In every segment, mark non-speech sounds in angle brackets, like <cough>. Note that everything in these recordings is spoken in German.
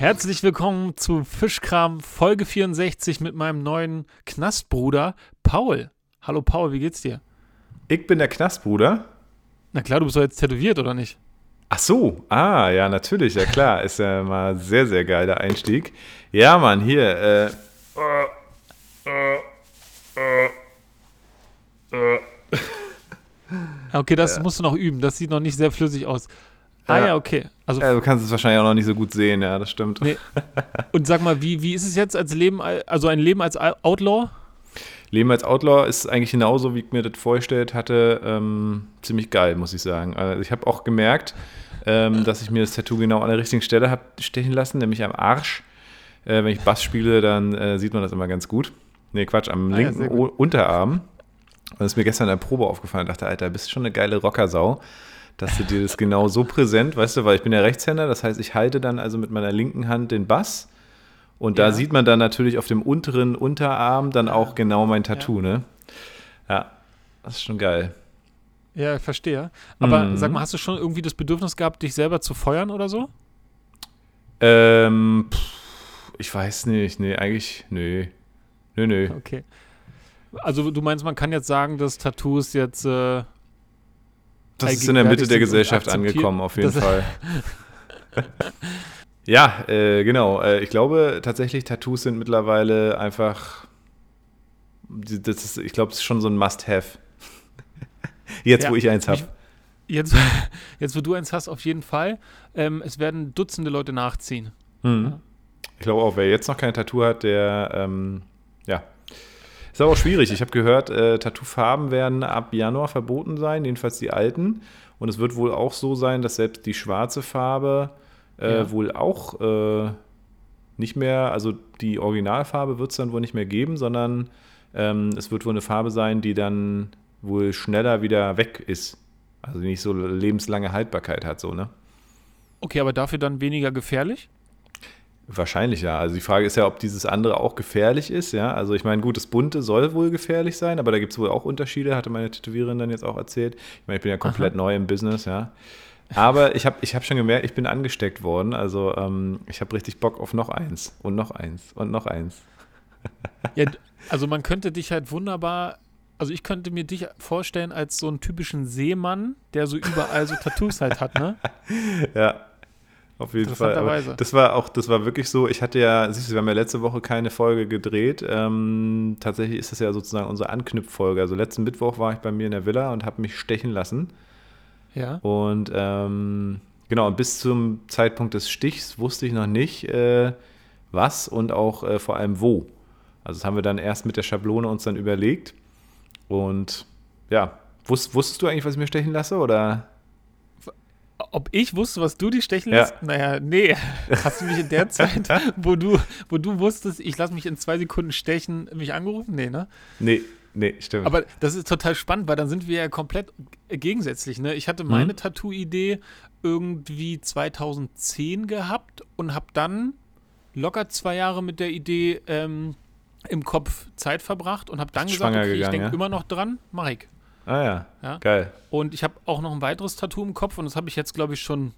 Herzlich willkommen zu Fischkram Folge 64 mit meinem neuen Knastbruder Paul. Hallo Paul, wie geht's dir? Ich bin der Knastbruder. Na klar, du bist doch jetzt tätowiert, oder nicht? Ach so, ah, ja, natürlich, ja klar. Ist ja mal sehr, sehr geiler Einstieg. Ja, Mann, hier, äh. Okay, das musst du noch üben. Das sieht noch nicht sehr flüssig aus. Ah Ja. ja, okay. Also, Ja, du kannst es wahrscheinlich auch noch nicht so gut sehen, ja, das stimmt. nee. Und sag mal, wie, wie ist es jetzt als Leben, also ein Leben als Outlaw? Leben als Outlaw ist eigentlich genauso, wie ich mir das vorgestellt hatte, ähm, ziemlich geil, muss ich sagen. Also ich habe auch gemerkt, ähm, dass ich mir das Tattoo genau an der richtigen Stelle habe stechen lassen, nämlich am Arsch. Äh, wenn ich Bass spiele, dann äh, sieht man das immer ganz gut. Nee, Quatsch, am Ah ja, linken o Unterarm. Und das ist mir gestern in der Probe aufgefallen. Ich dachte, Alter, bist schon eine geile Rockersau, dass du dir das genau so präsent, weißt du, weil ich bin ja Rechtshänder, das heißt, ich halte dann also mit meiner linken Hand den Bass. Und da Ja. sieht man dann natürlich auf dem unteren Unterarm dann auch genau mein Tattoo, ne? Ja, das ist schon geil. Ja, ich verstehe. Aber Mhm. sag mal, hast du schon irgendwie das Bedürfnis gehabt, dich selber zu feuern oder so? Ähm, pff, ich weiß nicht, nee, eigentlich, nee. Nö, nö. Okay. Also du meinst, man kann jetzt sagen, dass Tattoos jetzt äh, Das ist in der Mitte der Gesellschaft angekommen, auf jeden das- Fall. <laughs> ja, äh, genau. Äh, ich glaube tatsächlich, Tattoos sind mittlerweile einfach. Das ist, ich glaube, es ist schon so ein Must-Have. Jetzt, Ja, wo ich eins habe. Jetzt, <laughs> jetzt, wo du eins hast, auf jeden Fall. Ähm, es werden Dutzende Leute nachziehen. Mhm. Ich glaube auch, wer jetzt noch kein Tattoo hat, der, ähm, ja. Ist aber auch schwierig. Ich habe gehört, äh, Tattoofarben werden ab Januar verboten sein, jedenfalls die alten. Und es wird wohl auch so sein, dass selbst die schwarze Farbe äh, Ja. wohl auch äh, nicht mehr, also die Originalfarbe wird es dann wohl nicht mehr geben, sondern ähm, es wird wohl eine Farbe sein, die dann wohl schneller wieder weg ist. Also nicht so lebenslange Haltbarkeit hat, so, ne? Okay, aber dafür dann weniger gefährlich? Wahrscheinlich ja. Also die Frage ist ja, ob dieses andere auch gefährlich ist, ja. Also ich meine, gut, das Bunte soll wohl gefährlich sein, aber da gibt es wohl auch Unterschiede, hatte meine Tätowiererin dann jetzt auch erzählt. Ich meine, ich bin ja komplett neu im Business, ja. Aber ich habe ich hab schon gemerkt, ich bin angesteckt worden. Also ähm, ich habe richtig Bock auf noch eins und noch eins und noch eins. <laughs> Ja, also man könnte dich halt wunderbar, also ich könnte mir dich vorstellen als so einen typischen Seemann, der so überall so Tattoos halt hat, ne? <laughs> Ja, auf jeden Fall. Aber das war auch, das war wirklich so. Ich hatte ja, siehst du, wir haben ja letzte Woche keine Folge gedreht. Ähm, tatsächlich ist das ja sozusagen unsere Anknüpffolge. Also letzten Mittwoch war ich bei mir in der Villa und habe mich stechen lassen. Ja. Und ähm, genau, und bis zum Zeitpunkt des Stichs wusste ich noch nicht, äh, was und auch äh, vor allem wo. Also das haben wir dann erst mit der Schablone uns dann überlegt. Und ja, wus wusstest du eigentlich, was ich mir stechen lasse? Oder? Ob ich wusste, was du dich stechen Ja. lässt? Naja, nee. Hast du mich in der Zeit, <laughs> wo du, wo du wusstest, ich lasse mich in zwei Sekunden stechen, mich angerufen? Nee, ne? Nee, nee, stimmt. Aber das ist total spannend, weil dann sind wir ja komplett gegensätzlich. Ne? Ich hatte meine Mhm. Tattoo-Idee irgendwie 2010 gehabt und habe dann locker zwei Jahre mit der Idee ähm, im Kopf Zeit verbracht und habe dann gesagt, okay, ich gegangen, denke ja? immer noch dran, mach ich. Ah ja, Ja. geil. Und ich habe auch noch ein weiteres Tattoo im Kopf und das habe ich jetzt, glaube ich, schon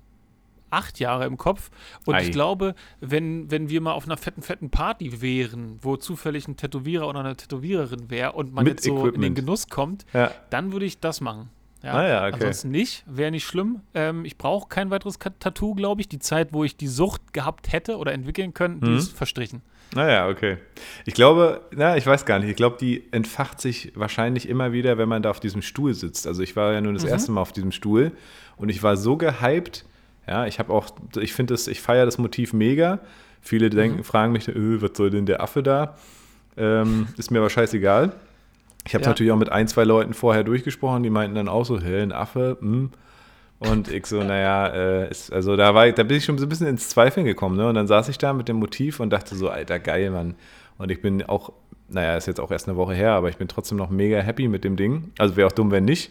acht Jahre im Kopf. Und Ei. ich glaube, wenn, wenn wir mal auf einer fetten, fetten Party wären, wo zufällig ein Tätowierer oder eine Tätowiererin wäre und man Mit jetzt so in den Equipment. Genuss kommt, Ja, dann würde ich das machen. Ja, Ah ja, okay. Ansonsten nicht, wäre nicht schlimm. Ähm, ich brauche kein weiteres Tattoo, glaube ich. Die Zeit, wo ich die Sucht gehabt hätte oder entwickeln können, die Mhm. ist verstrichen. Naja, okay. Ich glaube, na, ich weiß gar nicht. Ich glaube, die entfacht sich wahrscheinlich immer wieder, wenn man da auf diesem Stuhl sitzt. Also ich war ja nun das Mhm. erste Mal auf diesem Stuhl und ich war so gehypt. Ja, ich habe auch, ich finde das, ich feiere das Motiv mega. Viele denken, Mhm. fragen mich, öh, was soll denn der Affe da? Ähm, ist mir aber scheißegal. Ich habe Ja. natürlich auch mit ein, zwei Leuten vorher durchgesprochen, die meinten dann auch so, hä, ein Affe, hm. Und ich so, naja, äh, ist, also da war ich, da bin ich schon so ein bisschen ins Zweifeln gekommen, ne? Und dann saß ich da mit dem Motiv und dachte so, Alter, geil, Mann. Und ich bin auch, naja, ist jetzt auch erst eine Woche her, aber ich bin trotzdem noch mega happy mit dem Ding. Also wäre auch dumm, wenn nicht.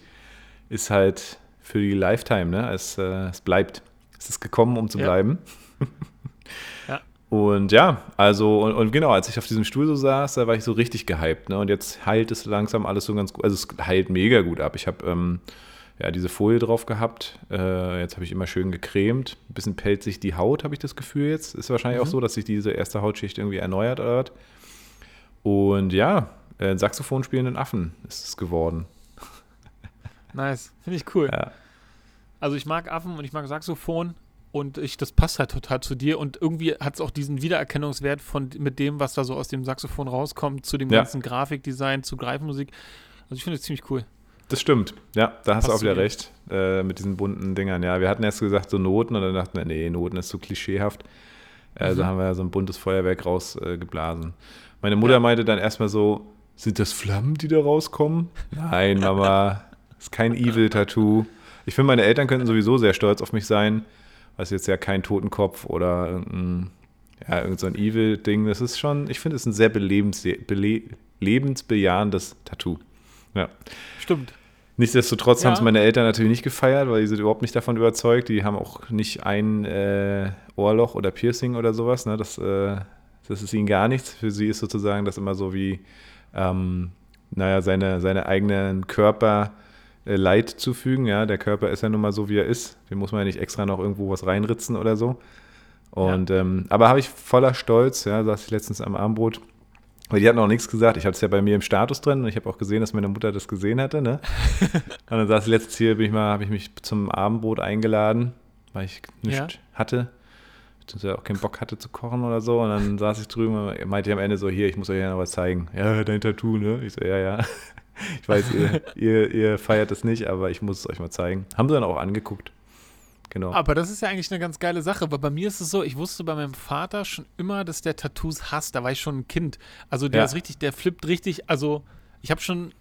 Ist halt für die Lifetime, ne? Es, äh, es bleibt. Es ist gekommen, um zu Ja. bleiben. <laughs> Ja. Und ja, also, und, und genau, als ich auf diesem Stuhl so saß, da war ich so richtig gehypt, ne? Und jetzt heilt es langsam alles so ganz gut. Also es heilt mega gut ab. Ich habe ähm, ja, diese Folie drauf gehabt. Äh, jetzt habe ich immer schön gecremt. Ein bisschen pelzig die Haut, habe ich das Gefühl jetzt. Ist wahrscheinlich Mhm. auch so, dass sich diese erste Hautschicht irgendwie erneuert was. Und ja, äh, Saxophon spielenden Affen ist es geworden. <laughs> Nice. Finde ich cool. Ja. Also ich mag Affen und ich mag Saxophon und ich, das passt halt total zu dir und irgendwie hat es auch diesen Wiedererkennungswert von mit dem, was da so aus dem Saxophon rauskommt, zu dem Ja. ganzen Grafikdesign, zu Greifmusik. Also ich finde es ziemlich cool. Das stimmt. Ja, da hast du auch wieder dir. recht. Äh, mit diesen bunten Dingern. Ja, wir hatten erst gesagt so Noten und dann dachten wir, nee, Noten ist zu klischeehaft. Also Mhm. haben wir so ein buntes Feuerwerk rausgeblasen. Äh. Meine Mutter Ja. meinte dann erstmal so, sind das Flammen, die da rauskommen? Nein, Mama, <laughs> ist kein Evil-Tattoo. Ich finde, meine Eltern könnten sowieso sehr stolz auf mich sein, was jetzt ja kein Totenkopf oder irgendein, ja, irgend so ein Evil-Ding. Das ist schon, ich finde, es ist ein sehr belebens, bele, lebensbejahendes Tattoo. Ja. Stimmt. Nichtsdestotrotz Ja. haben es meine Eltern natürlich nicht gefeiert, weil die sind überhaupt nicht davon überzeugt. Die haben auch nicht ein äh, Ohrloch oder Piercing oder sowas. Ne? Das, äh, das ist ihnen gar nichts. Für sie ist sozusagen das immer so wie, ähm, naja, seine, seine eigenen Körper äh, Leid zufügen. Ja? Der Körper ist ja nun mal so, wie er ist. Den muss man ja nicht extra noch irgendwo was reinritzen oder so. Und, ähm, aber habe ich voller Stolz, ja, saß ich letztens am Armbrot, weil die hatten auch nichts gesagt. Ich hatte es ja bei mir im Status drin und ich habe auch gesehen, dass meine Mutter das gesehen hatte. Ne? <laughs> und dann saß ich letztens hier, bin ich mal, habe ich mich zum Abendbrot eingeladen, weil ich nichts Ja. hatte. beziehungsweise auch keinen Bock hatte zu kochen oder so. Und dann saß ich drüben und meinte ich am Ende so, hier, ich muss euch ja noch was zeigen. Ja, dein Tattoo, ne? Ich so, ja, ja. <laughs> Ich weiß, ihr, ihr, ihr feiert es nicht, aber ich muss es euch mal zeigen. Haben sie dann auch angeguckt. Genau. Aber das ist ja eigentlich eine ganz geile Sache, weil bei mir ist es so, ich wusste bei meinem Vater schon immer, dass der Tattoos hasst. Da war ich schon ein Kind. Also der Ja. ist richtig, der flippt richtig. Also ich habe schon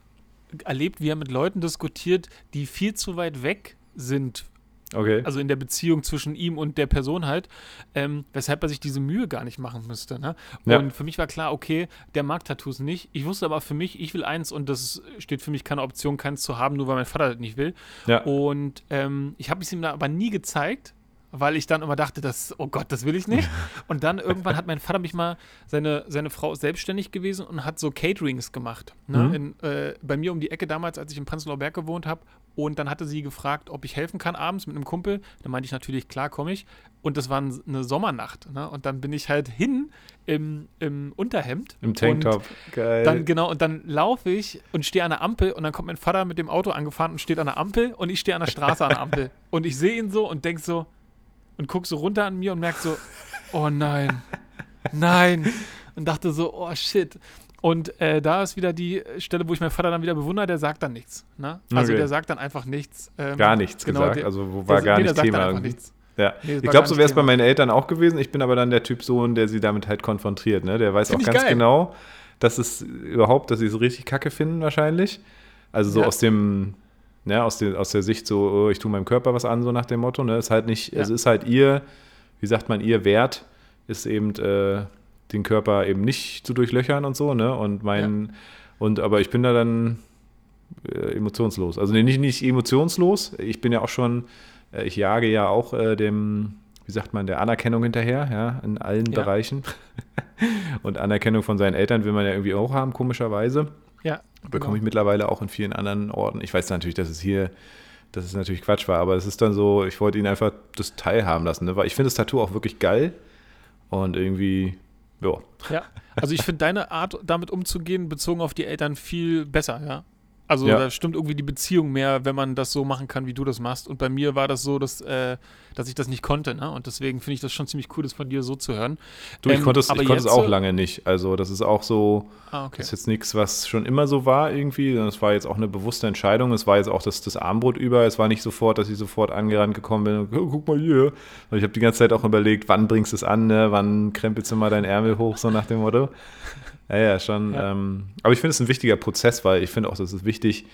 erlebt, wie er mit Leuten diskutiert, die viel zu weit weg sind Okay. also in der Beziehung zwischen ihm und der Person halt, ähm, weshalb er sich diese Mühe gar nicht machen müsste. Ne? Ja. Und für mich war klar, okay, der mag Tattoos nicht. Ich wusste aber für mich, ich will eins und das steht für mich keine Option, keins zu haben, nur weil mein Vater das nicht will. ja. Und ähm, ich habe es ihm da aber nie gezeigt, weil ich dann immer dachte, das, oh Gott, das will ich nicht. Und dann irgendwann hat mein Vater mich mal, seine, seine Frau ist selbstständig gewesen und hat so Caterings gemacht. Ne? Mhm. In, äh, bei mir um die Ecke damals, als ich in Prenzlauer Berg gewohnt habe. Und dann hatte sie gefragt, ob ich helfen kann abends mit einem Kumpel. Da meinte ich natürlich, klar, komme ich. Und das war ein- eine Sommernacht. Ne? Und dann bin ich halt hin im, im Unterhemd. Im Tanktop. Geil. dann genau, und dann laufe ich und stehe an der Ampel und dann kommt mein Vater mit dem Auto angefahren und steht an der Ampel und ich stehe an der Straße an der Ampel. <laughs> Und ich sehe ihn so und denk so und guck so runter an mir und merk so, oh nein, nein. Und dachte so, oh shit. Und äh, da ist wieder die Stelle, wo ich meinen Vater dann wieder bewundere, der sagt dann nichts. Ne? Also Okay. der sagt dann einfach nichts. ähm, gar nichts genau, gesagt. der- also wo war der- gar nee, der nicht sagt Thema. dann einfach irgendwie. nichts. Ja. Nee, ich glaube, so wäre es bei meinen Eltern auch gewesen. Ich bin aber dann der Typ Sohn, der sie damit halt konfrontiert. Ne? Der weiß Find auch ganz geil. genau, dass es überhaupt, dass sie es richtig kacke finden wahrscheinlich. Also so Ja. aus dem, ne, aus, der, aus der Sicht so, oh, ich tue meinem Körper was an, so nach dem Motto. Ne? Ist halt nicht, Ja. also ist halt ihr, wie sagt man, ihr Wert ist eben äh, den Körper eben nicht zu durchlöchern und so, ne? Und mein, und aber ich bin da dann äh, emotionslos. Also nee, nicht, nicht emotionslos. Ich bin ja auch schon, äh, ich jage ja auch äh, dem, wie sagt man, der Anerkennung hinterher, ja, in allen Ja. Bereichen. <laughs> Und Anerkennung von seinen Eltern will man ja irgendwie auch haben, komischerweise. Ja, Bekomme genau. ich mittlerweile auch in vielen anderen Orten. Ich weiß natürlich, dass es hier, dass es natürlich Quatsch war, aber es ist dann so, ich wollte ihn einfach das teilhaben lassen, ne? weil ich finde das Tattoo auch wirklich geil und irgendwie, ja. Ja, also ich finde deine Art, damit umzugehen, bezogen auf die Eltern, viel besser, ja. Also Ja. da stimmt irgendwie die Beziehung mehr, wenn man das so machen kann, wie du das machst. Und bei mir war das so, dass, äh, dass ich das nicht konnte, ne? Und deswegen finde ich das schon ziemlich cool, das von dir so zu hören. Du, ich konnte es, ich konnte es auch lange nicht. Also das ist auch so, Ah, okay. Das ist jetzt nichts, was schon immer so war irgendwie. Es war jetzt auch eine bewusste Entscheidung. Es war jetzt auch das, das Armbrot über. Es war nicht sofort, dass ich sofort angerannt gekommen bin und "Oh, guck mal hier. Und ich habe die ganze Zeit auch überlegt, wann bringst du es an, ne? wann krempelst du mal deinen Ärmel hoch, so nach dem Motto. Ja, ja, schon. Ja. Ähm, aber ich finde es ein wichtiger Prozess, weil ich finde auch, das ist wichtig,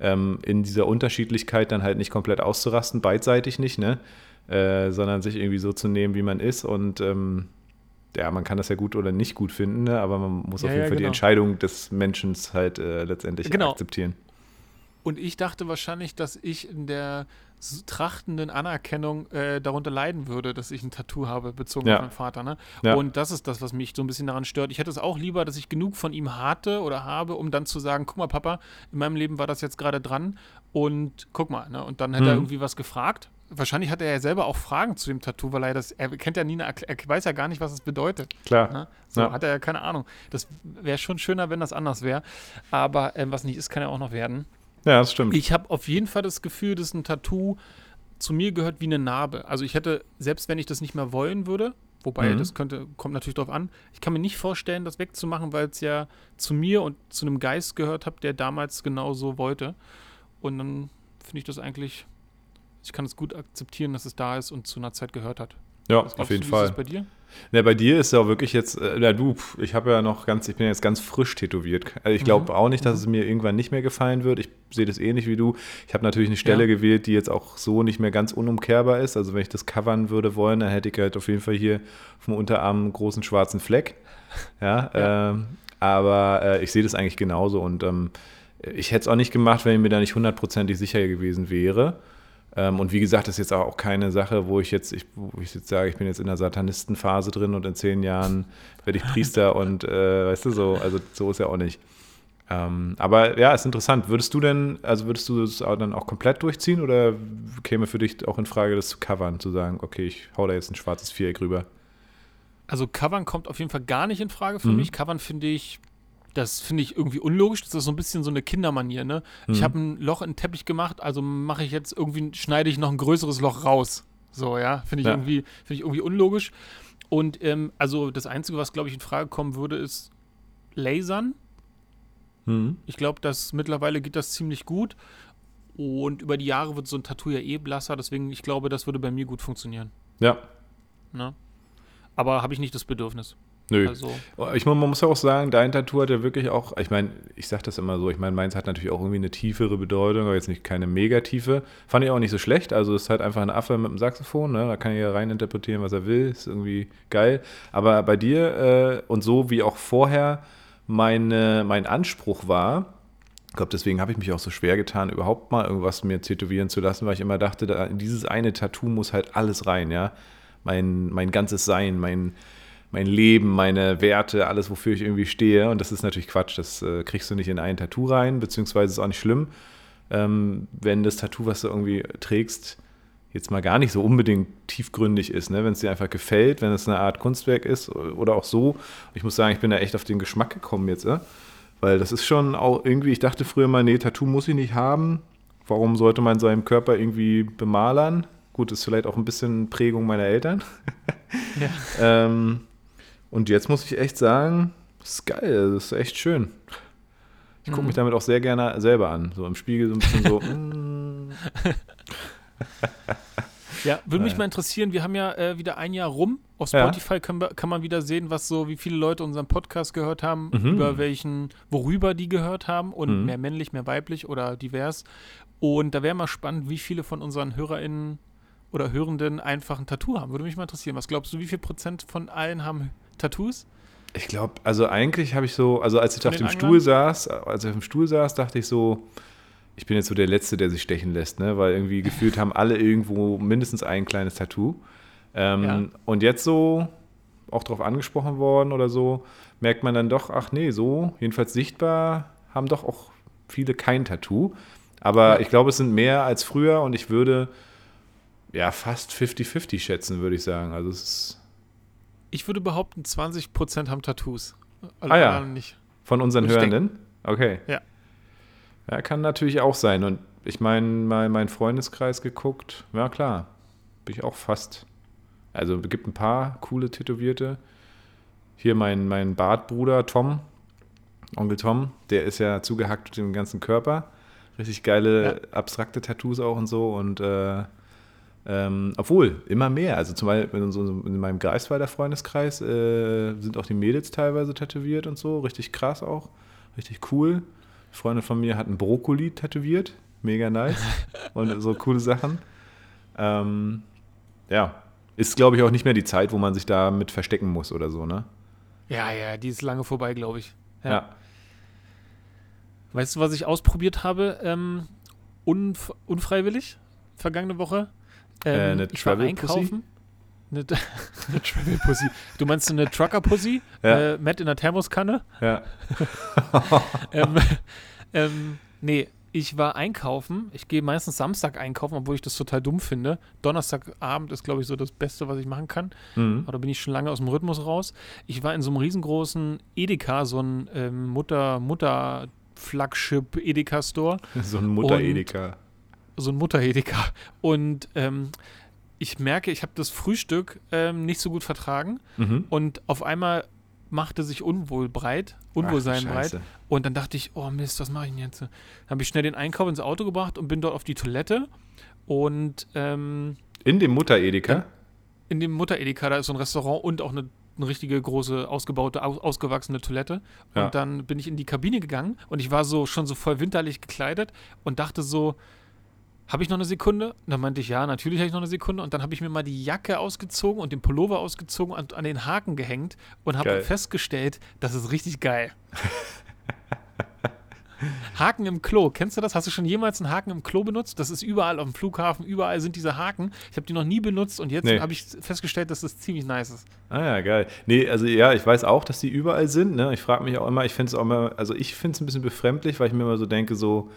ähm, in dieser Unterschiedlichkeit dann halt nicht komplett auszurasten, beidseitig nicht, ne? Äh, sondern sich irgendwie so zu nehmen, wie man ist und ähm, ja, man kann das ja gut oder nicht gut finden, ne? aber man muss Ja, auf jeden ja, Fall die genau. Entscheidung des Menschen halt äh, letztendlich Genau. akzeptieren. Und ich dachte wahrscheinlich, dass ich in der trachtenden Anerkennung äh, darunter leiden würde, dass ich ein Tattoo habe, bezogen Ja. auf meinen Vater. Ne? Ja. Und das ist das, was mich so ein bisschen daran stört. Ich hätte es auch lieber, dass ich genug von ihm hatte oder habe, um dann zu sagen, guck mal, Papa, in meinem Leben war das jetzt gerade dran und guck mal. Ne? Und dann hätte er Mhm. irgendwie was gefragt. Wahrscheinlich hat er ja selber auch Fragen zu dem Tattoo, weil er das, er kennt ja nie eine, er weiß ja gar nicht, was es bedeutet. Klar. Ne? So Ja. hat er ja keine Ahnung. Das wäre schon schöner, wenn das anders wäre. Aber ähm, was nicht ist, kann ja auch noch werden. Ja, das stimmt. Ich habe auf jeden Fall das Gefühl, dass ein Tattoo zu mir gehört wie eine Narbe. Also ich hätte, selbst wenn ich das nicht mehr wollen würde, wobei Mhm. das könnte, kommt natürlich drauf an, ich kann mir nicht vorstellen, das wegzumachen, weil es ja zu mir und zu einem Geist gehört hat, der damals genau so wollte. Und dann finde ich das eigentlich, ich kann es gut akzeptieren, dass es da ist und zu einer Zeit gehört hat. ja, auf jeden du, wie Fall. Ist das bei dir? Ja, bei dir ist ja auch wirklich jetzt, äh, na du, ich habe ja noch ganz, ich bin jetzt ganz frisch tätowiert. Also ich glaube Mhm. auch nicht, dass es mir irgendwann nicht mehr gefallen wird. Ich sehe das ähnlich wie du. Ich habe natürlich eine Stelle Ja. gewählt, die jetzt auch so nicht mehr ganz unumkehrbar ist. Also wenn ich das covern würde wollen, dann hätte ich halt auf jeden Fall hier vom Unterarm einen großen schwarzen Fleck. Ja, <laughs> Ja. Ähm, aber äh, ich sehe das eigentlich genauso und ähm, ich hätte es auch nicht gemacht, wenn ich mir da nicht hundertprozentig sicher gewesen wäre. Ähm, und wie gesagt, das ist jetzt auch keine Sache, wo ich jetzt, ich, wo ich jetzt sage, ich bin jetzt in der Satanistenphase drin und in zehn Jahren werde ich Priester <laughs> und äh, weißt du so, also so ist ja auch nicht. Ähm, aber ja, ist interessant. Würdest du denn, also würdest du es auch dann auch komplett durchziehen oder käme für dich auch in Frage, das zu covern, zu sagen, okay, ich hau da jetzt ein schwarzes Viereck rüber? Also Covern kommt auf jeden Fall gar nicht in Frage für Mhm. mich. Covern finde ich, das finde ich irgendwie unlogisch. Das ist so ein bisschen so eine Kindermanier, ne? Ich Mhm. habe ein Loch in den Teppich gemacht, also mache ich jetzt irgendwie, schneide ich noch ein größeres Loch raus. So, ja, finde ich, Ja. irgendwie, finde ich irgendwie unlogisch. Und ähm, also das Einzige, was, glaube ich, in Frage kommen würde, ist Lasern. Mhm. Ich glaube, dass mittlerweile geht das ziemlich gut. Und über die Jahre wird so ein Tattoo ja eh blasser, deswegen, ich glaube, das würde bei mir gut funktionieren. Ja, Ne? Aber habe ich nicht das Bedürfnis. Nö. Also, Ich man muss ja auch sagen, dein Tattoo hat ja wirklich auch, ich meine, ich sage das immer so, ich meine, meins hat natürlich auch irgendwie eine tiefere Bedeutung, aber jetzt nicht keine Megatiefe. Fand ich auch nicht so schlecht. Also es ist halt einfach ein Affe mit einem Saxophon, ne? da kann er ja rein interpretieren, was er will, ist irgendwie geil. Aber bei dir äh, und so wie auch vorher meine, mein Anspruch war, ich glaube, deswegen habe ich mich auch so schwer getan, überhaupt mal irgendwas mir tätowieren zu lassen, weil ich immer dachte, da, in dieses eine Tattoo muss halt alles rein, ja. Mein, mein ganzes Sein, mein, mein Leben, meine Werte, alles, wofür ich irgendwie stehe. Und das ist natürlich Quatsch. Das äh, kriegst du nicht in ein Tattoo rein, beziehungsweise ist auch nicht schlimm, ähm, wenn das Tattoo, was du irgendwie trägst, jetzt mal gar nicht so unbedingt tiefgründig ist, ne? wenn es dir einfach gefällt, wenn es eine Art Kunstwerk ist oder auch so. Ich muss sagen, ich bin da echt auf den Geschmack gekommen jetzt, äh? weil das ist schon auch irgendwie, ich dachte früher mal, nee, Tattoo muss ich nicht haben. Warum sollte man seinem Körper irgendwie bemalern? Gut, ist vielleicht auch ein bisschen Prägung meiner Eltern. <laughs> ja. Ähm, und jetzt muss ich echt sagen, das ist geil, das ist echt schön. Ich gucke Mhm. mich damit auch sehr gerne selber an. So im Spiegel so ein bisschen so. <laughs> mm. Ja, würde mich mal interessieren, wir haben ja äh, wieder ein Jahr rum. Auf Ja. Spotify können wir, kann man wieder sehen, was so, wie viele Leute unseren Podcast gehört haben, Mhm. über welchen, worüber die gehört haben und Mhm. mehr männlich, mehr weiblich oder divers. Und da wäre mal spannend, wie viele von unseren HörerInnen oder Hörenden einfach ein Tattoo haben. Würde mich mal interessieren. Was glaubst du, wie viel Prozent von allen haben Tattoos? Ich glaube, also eigentlich habe ich so, also als ich auf dem Anglern? Stuhl saß, als ich auf dem Stuhl saß, dachte ich so, ich bin jetzt so der Letzte, der sich stechen lässt, ne? Weil irgendwie <laughs> gefühlt haben alle irgendwo mindestens ein kleines Tattoo. Ähm, Ja. Und jetzt so, auch darauf angesprochen worden oder so, merkt man dann doch, ach nee, so, jedenfalls sichtbar, haben doch auch viele kein Tattoo. Aber Ja. ich glaube, es sind mehr als früher und ich würde ja fast 50-50 schätzen, würde ich sagen. Also es ist Ich würde behaupten, 20 Prozent haben Tattoos. Alle Ah ja. nicht. Von unseren Hörenden? Okay. Ja. Ja, kann natürlich auch sein. Und ich meine, mal meinen Freundeskreis geguckt. Ja, klar. Bin ich auch fast. Also, es gibt ein paar coole Tätowierte. Hier mein, mein Bartbruder Tom, Onkel Tom, der ist ja zugehackt mit dem ganzen Körper. Richtig geile, abstrakte Tattoos auch und so. Und äh, ähm, obwohl, immer mehr. Also zum Beispiel in, so, in meinem Greifswalder Freundeskreis äh, sind auch die Mädels teilweise tätowiert und so. Richtig krass auch. Richtig cool. Eine Freundin von mir hat einen Brokkoli tätowiert. Mega nice. <laughs> und so coole Sachen. Ähm, ja. Ist, glaube ich, auch nicht mehr die Zeit, wo man sich da mit verstecken muss oder so, ne? Ja, ja, die ist lange vorbei, glaube ich. Ja. Weißt du, was ich ausprobiert habe? Ähm, unf unfreiwillig? vergangene Woche. Äh, eine ich war Travel Pussy? Eine, <laughs> eine Travel Pussy. Du meinst eine Trucker Pussy? Ja. Äh, Matt in der Thermoskanne? Ja. <laughs> ähm, ähm, nee, ich war einkaufen. Ich gehe meistens Samstag einkaufen, obwohl ich das total dumm finde. Donnerstagabend ist, glaube ich, so das Beste, was ich machen kann. Mhm. Aber da bin ich schon lange aus dem Rhythmus raus. Ich war in so einem riesengroßen Edeka, so ein ähm, Mutter, Mutter Flagship Edeka Store, <laughs> So ein Mutter-Edeka. So ein Mutter Edeka. Und ähm, ich merke, ich habe das Frühstück ähm, nicht so gut vertragen Mhm. und auf einmal machte sich Unwohl breit, Unwohlsein Ach, breit. Und dann dachte ich, oh Mist, was mache ich denn jetzt? Dann habe ich schnell den Einkauf ins Auto gebracht und bin dort auf die Toilette. Und ähm, In dem Mutter-Edeka? in dem Mutter Edeka, da ist so ein Restaurant und auch eine, eine richtige große, ausgebaute, aus, ausgewachsene Toilette. Und Ja. dann bin ich in die Kabine gegangen und ich war so schon so voll winterlich gekleidet und dachte so, habe ich noch eine Sekunde? Und dann meinte ich, ja, natürlich habe ich noch eine Sekunde. Und dann habe ich mir mal die Jacke ausgezogen und den Pullover ausgezogen und an den Haken gehängt und habe festgestellt, das ist richtig geil. <laughs> Haken im Klo, kennst du das? Hast du schon jemals einen Haken im Klo benutzt? Das ist überall auf dem Flughafen, überall sind diese Haken. Ich habe die noch nie benutzt und jetzt Nee. habe ich festgestellt, dass das ziemlich nice ist. Ah ja, geil. Nee, also ja, ich weiß auch, dass die überall sind. Ne? Ich frage mich auch immer, ich finde es auch immer, also ich finde es ein bisschen befremdlich, weil ich mir immer so denke, so,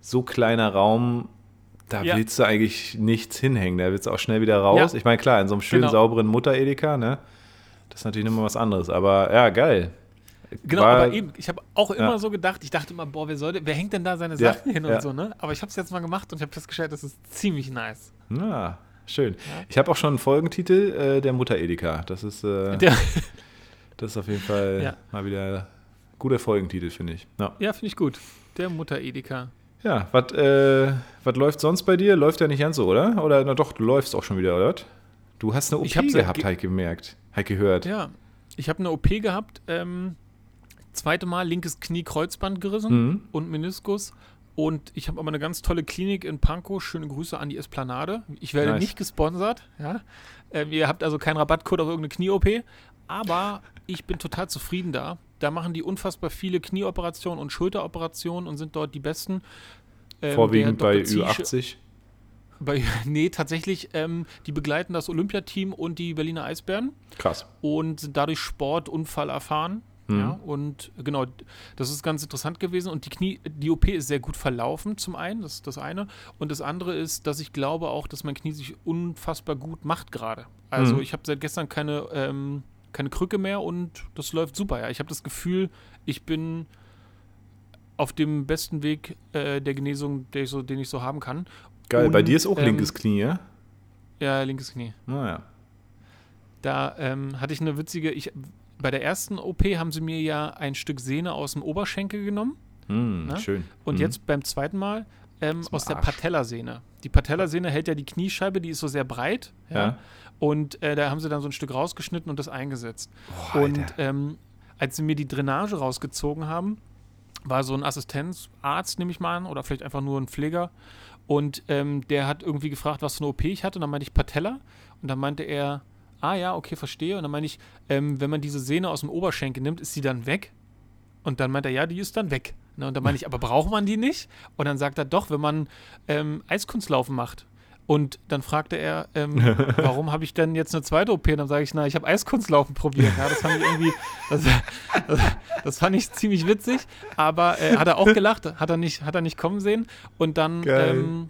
so kleiner Raum, da Ja. willst du eigentlich nichts hinhängen. Da willst du auch schnell wieder raus. Ja. Ich meine, klar, in so einem schönen, Genau. sauberen Mutter-Edeka, ne? Das ist natürlich nochmal was anderes. Aber ja, geil. Genau, War- aber eben, ich habe auch immer Ja. so gedacht, ich dachte immer, boah, wer sollte, wer hängt denn da seine Sachen hin und so, ne? Aber ich habe es jetzt mal gemacht und ich habe festgestellt, das ist ziemlich nice. Ja, schön. Ich habe auch schon einen Folgentitel, äh, der Mutter-Edeka. Das ist, äh, <laughs> das ist auf jeden Fall Ja. mal wieder guter Folgentitel, finde ich. Ja. finde ich gut. Der Mutter Edeka. Ja, was äh, läuft sonst bei dir? Läuft ja nicht ganz so, oder? Oder na doch, du läufst auch schon wieder, oder? Du hast eine OP gehabt, ge- habe ich gemerkt. Ich gehört. Ja, ich habe eine OP gehabt, ähm, zweite Mal linkes Knie Kreuzband gerissen Mhm. und Meniskus. Und ich habe aber eine ganz tolle Klinik in Pankow. Schöne Grüße an die Esplanade. Ich werde Nice. nicht gesponsert. Ja? Ähm, ihr habt also keinen Rabattcode auf irgendeine Knie-OP. Aber ich bin total zufrieden da. Da machen die unfassbar viele Knieoperationen und Schulteroperationen und sind dort die besten. Ähm, Vorwiegend bei Dr. Ziesche- Ü80. Bei, <laughs> nee, tatsächlich, ähm, die begleiten das Olympiateam und die Berliner Eisbären Krass. und sind dadurch Sportunfall erfahren. Mhm. Ja, und genau, das ist ganz interessant gewesen. Und die Knie, die OP ist sehr gut verlaufen, zum einen, das ist das eine. Und das andere ist, dass ich glaube auch, dass mein Knie sich unfassbar gut macht gerade. Also Mhm. ich habe seit gestern keine, ähm, keine Krücke mehr und das läuft super. Ja. Ich habe das Gefühl, ich bin auf dem besten Weg äh, der Genesung, der ich so, den ich so haben kann. Geil. bei Und, dir ist auch ähm, linkes Knie, ja? Ja, linkes Knie. Naja. Da ähm, hatte ich eine witzige, ich, bei der ersten OP haben sie mir ja ein Stück Sehne aus dem Oberschenkel genommen Na? schön. und Mhm. jetzt beim zweiten Mal ähm, Aus der. Patellasehne. Die Patellasehne hält ja die Kniescheibe, die ist so sehr breit. Ja. Ja. Und äh, da haben sie dann so ein Stück rausgeschnitten und das eingesetzt. Boah, und ähm, als sie mir die Drainage rausgezogen haben, war so ein Assistenzarzt, nehme ich mal an, oder vielleicht einfach nur ein Pfleger. Und ähm, der hat irgendwie gefragt, was für eine OP ich hatte. Und dann meinte ich Patella. Und dann meinte er, ah ja, okay, verstehe. Und dann meinte ich, ähm, wenn man diese Sehne aus dem Oberschenkel nimmt, ist sie dann weg? Und dann meinte er, ja, die ist dann weg. Ne, und dann meine ich, aber braucht man die nicht? Und dann sagt er, doch, wenn man ähm, Eiskunstlaufen macht. Und dann fragte er, ähm, <laughs> warum habe ich denn jetzt eine zweite OP? Und dann sage ich, na, ich habe Eiskunstlaufen probiert. Ja, das fand ich irgendwie, das, das, das fand ich ziemlich witzig. Aber äh, hat er auch gelacht, hat er nicht, hat er nicht kommen sehen. Und dann, ähm,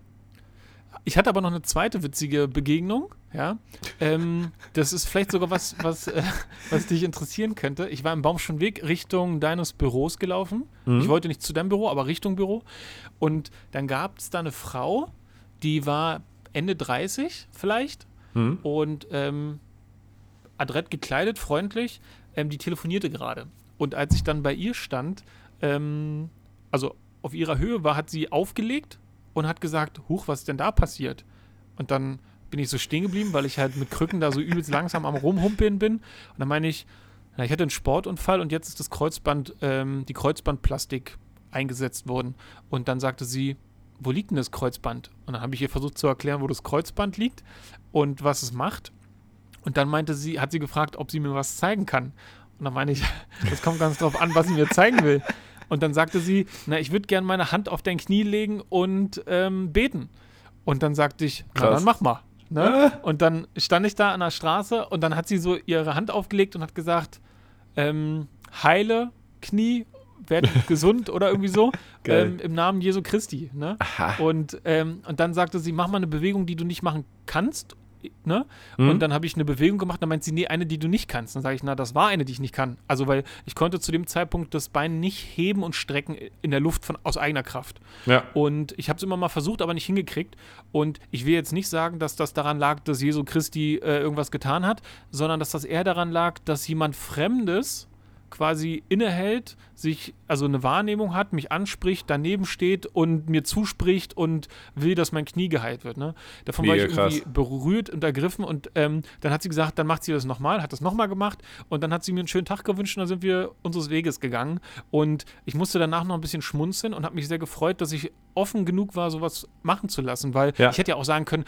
ich hatte aber noch eine zweite witzige Begegnung. Ja, ähm, das ist vielleicht sogar was, was, äh, was dich interessieren könnte. Ich war im Baumschen Weg Richtung deines Büros gelaufen. Mhm. Ich wollte nicht zu deinem Büro, aber Richtung Büro. Und dann gab es da eine Frau, die war Ende 30 vielleicht Hm? und ähm, adrett gekleidet, freundlich, ähm, die telefonierte gerade. Und als ich dann bei ihr stand, ähm, also auf ihrer Höhe war, hat sie aufgelegt und hat gesagt, huch, was ist denn da passiert? Und dann bin ich so stehen geblieben, weil ich halt mit Krücken da so übelst langsam am Rumhumpeln bin. Und dann meine ich, na, ich hatte einen Sportunfall und jetzt ist das Kreuzband, ähm, die Kreuzbandplastik eingesetzt worden. Und dann sagte sie, wo liegt denn das Kreuzband? Und dann habe ich ihr versucht zu erklären, wo das Kreuzband liegt und was es macht. Und dann meinte sie, hat sie gefragt, ob sie mir was zeigen kann. Und dann meine ich, <laughs> das kommt ganz drauf an, was sie mir zeigen will. Und dann sagte sie, na, ich würde gerne meine Hand auf dein Knie legen und ähm, beten. Und dann sagte ich, na dann mach mal. Ne? Und dann stand ich da an der Straße und dann hat sie so ihre Hand aufgelegt und hat gesagt, ähm, heile Knie, werd <laughs> gesund oder irgendwie so, ähm, im Namen Jesu Christi. Ne? Und, ähm, und dann sagte sie, mach mal eine Bewegung, die du nicht machen kannst. Ne? Mhm. Und dann habe ich eine Bewegung gemacht, dann meint sie, nee, eine, die du nicht kannst. Dann sage ich, na, das war eine, die ich nicht kann. Also, weil ich konnte zu dem Zeitpunkt das Bein nicht heben und strecken in der Luft von, aus eigener Kraft. Ja. Und ich habe es immer mal versucht, aber nicht hingekriegt. Und ich will jetzt nicht sagen, dass das daran lag, dass Jesu Christi äh, irgendwas getan hat, sondern dass das eher daran lag, dass jemand Fremdes quasi innehält, sich, also eine Wahrnehmung hat, mich anspricht, daneben steht und mir zuspricht und will, dass mein Knie geheilt wird. Ne? Davon war Mega ich irgendwie krass. berührt und ergriffen und ähm, dann hat sie gesagt, dann macht sie das nochmal, hat das nochmal gemacht und dann hat sie mir einen schönen Tag gewünscht und dann sind wir unseres Weges gegangen und ich musste danach noch ein bisschen schmunzeln und habe mich sehr gefreut, dass ich offen genug war, sowas machen zu lassen, weil Ja. ich hätte ja auch sagen können,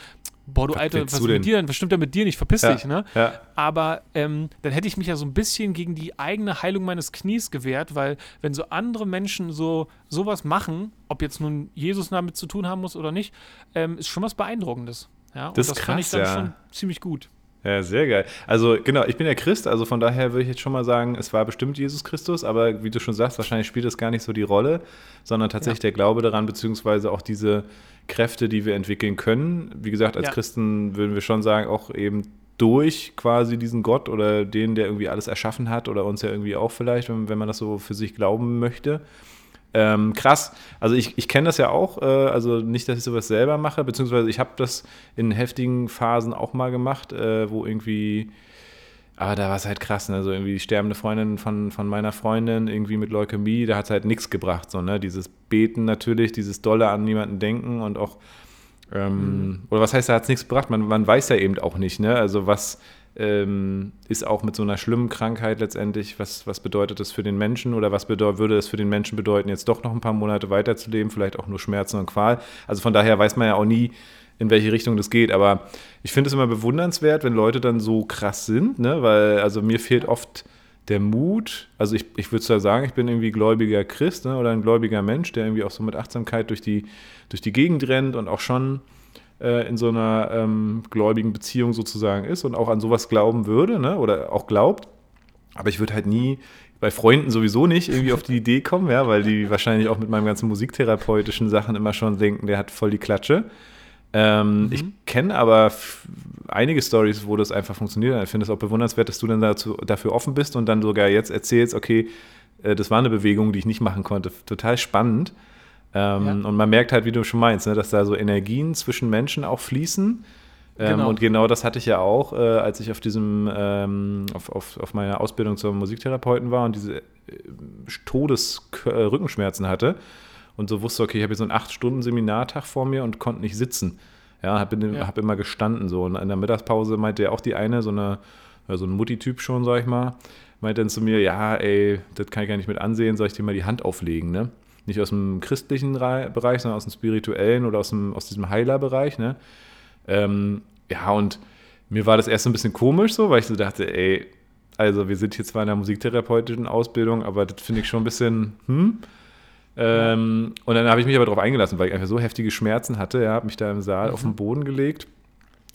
boah, du Was Alter, was ist mit dir denn? Was stimmt denn mit dir nicht? Verpiss Ja. dich, ne? Ja. Aber ähm, dann hätte ich mich ja so ein bisschen gegen die eigene Heilung meines Knies gewehrt, weil wenn so andere Menschen so sowas machen, ob jetzt nun Jesus damit zu tun haben muss oder nicht, ähm, ist schon was Beeindruckendes. Ja, und Das ist fand ich krass, dann ja. schon ziemlich gut. Ja, sehr geil. Also genau, ich bin ja Christ, also von daher würde ich jetzt schon mal sagen, es war bestimmt Jesus Christus, aber wie du schon sagst, wahrscheinlich spielt das gar nicht so die Rolle, sondern tatsächlich Ja. der Glaube daran, beziehungsweise auch diese Kräfte, die wir entwickeln können. Wie gesagt, als Ja. Christen würden wir schon sagen, auch eben durch quasi diesen Gott oder den, der irgendwie alles erschaffen hat oder uns ja irgendwie auch vielleicht, wenn, wenn man das so für sich glauben möchte. Ähm, krass. Also ich, ich kenne das ja auch, äh, also nicht, dass ich sowas selber mache, beziehungsweise ich habe das in heftigen Phasen auch mal gemacht, äh, wo irgendwie, aber da war es halt krass, ne? so irgendwie die sterbende Freundin von, von meiner Freundin, irgendwie mit Leukämie, da hat es halt nichts gebracht, so, ne? Dieses Beten natürlich, dieses dolle an niemanden denken und auch, ähm, oder was heißt, da hat es nichts gebracht, man, man weiß ja eben auch nicht, ne? Also was ähm, ist auch mit so einer schlimmen Krankheit letztendlich, was, was bedeutet das für den Menschen oder was würde es für den Menschen bedeuten, jetzt doch noch ein paar Monate weiterzuleben, vielleicht auch nur Schmerzen und Qual. Also von daher weiß man ja auch nie, in welche Richtung das geht. Aber ich finde es immer bewundernswert, wenn Leute dann so krass sind, ne? weil also mir fehlt oft der Mut. Also ich, ich würde zwar sagen, ich bin irgendwie gläubiger Christ ne? oder ein gläubiger Mensch, der irgendwie auch so mit Achtsamkeit durch die, durch die Gegend rennt und auch schon äh, in so einer ähm, gläubigen Beziehung sozusagen ist und auch an sowas glauben würde ne? oder auch glaubt. Aber ich würde halt nie bei Freunden sowieso nicht irgendwie auf die Idee kommen, ja, weil die wahrscheinlich auch mit meinem ganzen musiktherapeutischen Sachen immer schon denken, der hat voll die Klatsche. Ähm, Ich kenne aber einige Stories, wo das einfach funktioniert. Ich finde es auch bewundernswert, dass du dann dazu, dafür offen bist und dann sogar jetzt erzählst, okay, äh, das war eine Bewegung, die ich nicht machen konnte. Total spannend. Ähm, Ja. Und man merkt halt, wie du schon meinst, ne, dass da so Energien zwischen Menschen auch fließen. Ähm, Genau. Und genau das hatte ich ja auch, äh, als ich auf diesem, ähm, auf, auf, auf meiner Ausbildung zum Musiktherapeuten war und diese äh, Todes-Rückenschmerzen hatte und so wusste, okay, ich habe jetzt so einen acht Stunden Seminartag vor mir und konnte nicht sitzen. Ja, habe Ja. hab immer gestanden so. Und in der Mittagspause meinte ja auch die eine, so eine, so ein Mutti-Typ schon, sag ich mal, meinte dann zu mir, ja, ey, das kann ich gar nicht mit ansehen, soll ich dir mal die Hand auflegen, ne? Nicht aus dem christlichen Rei- Bereich, sondern aus dem spirituellen oder aus, dem, aus diesem Heilerbereich, ne? Ähm, ja, und mir war das erst so ein bisschen komisch so, weil ich so dachte, ey, also wir sind hier zwar in der musiktherapeutischen Ausbildung, aber das finde ich schon ein bisschen, hm? Ähm, und dann habe ich mich aber darauf eingelassen, weil ich einfach so heftige Schmerzen hatte, ja, habe mich da im Saal auf den Boden gelegt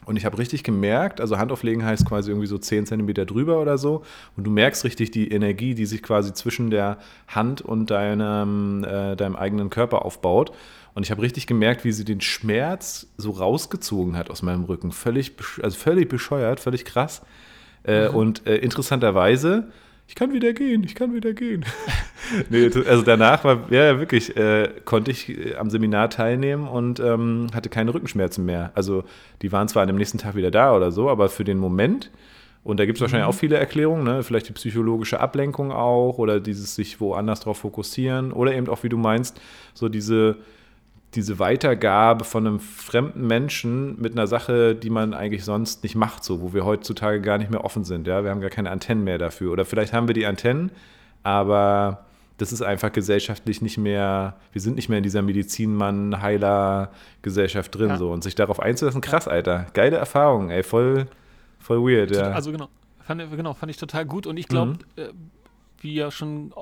und ich habe richtig gemerkt, also Handauflegen heißt quasi irgendwie so 10 Zentimeter drüber oder so. Und du merkst richtig die Energie, die sich quasi zwischen der Hand und deinem, äh, deinem eigenen Körper aufbaut. Und ich habe richtig gemerkt, wie sie den Schmerz so rausgezogen hat aus meinem Rücken. Völlig, also völlig bescheuert, völlig krass. Äh, Und äh, interessanterweise, ich kann wieder gehen, ich kann wieder gehen. <laughs> nee, also danach war, ja, wirklich, äh, konnte ich äh, am Seminar teilnehmen und ähm, hatte keine Rückenschmerzen mehr. Also die waren zwar an dem nächsten Tag wieder da oder so, aber für den Moment, und da gibt es wahrscheinlich auch viele Erklärungen, ne? vielleicht die psychologische Ablenkung auch oder dieses sich woanders drauf fokussieren oder eben auch, wie du meinst, so diese, diese Weitergabe von einem fremden Menschen mit einer Sache, die man eigentlich sonst nicht macht, so, wo wir heutzutage gar nicht mehr offen sind. Ja? Wir haben gar keine Antennen mehr dafür. Oder vielleicht haben wir die Antennen, aber das ist einfach gesellschaftlich nicht mehr, wir sind nicht mehr in dieser Medizinmann-Heiler-Gesellschaft drin. Ja. So. Und sich darauf einzulassen, krass, Alter. Geile Erfahrung, ey, voll, voll weird, ja. Also genau fand, genau, fand ich total gut. Und ich glaube, Mhm. äh, wie ja schon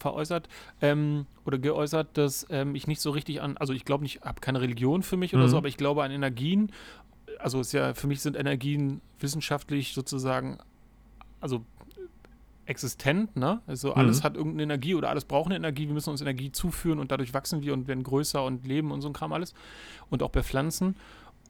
veräußert ähm, oder geäußert, dass ähm, ich nicht so richtig an, also ich glaube nicht, habe keine Religion für mich oder Mhm. so, aber ich glaube an Energien. Also ist ja, für mich sind Energien wissenschaftlich sozusagen, also existent, ne? Also alles Mhm. hat irgendeine Energie oder alles braucht eine Energie. Wir müssen uns Energie zuführen und dadurch wachsen wir und werden größer und leben und so ein Kram alles. Und auch bei Pflanzen.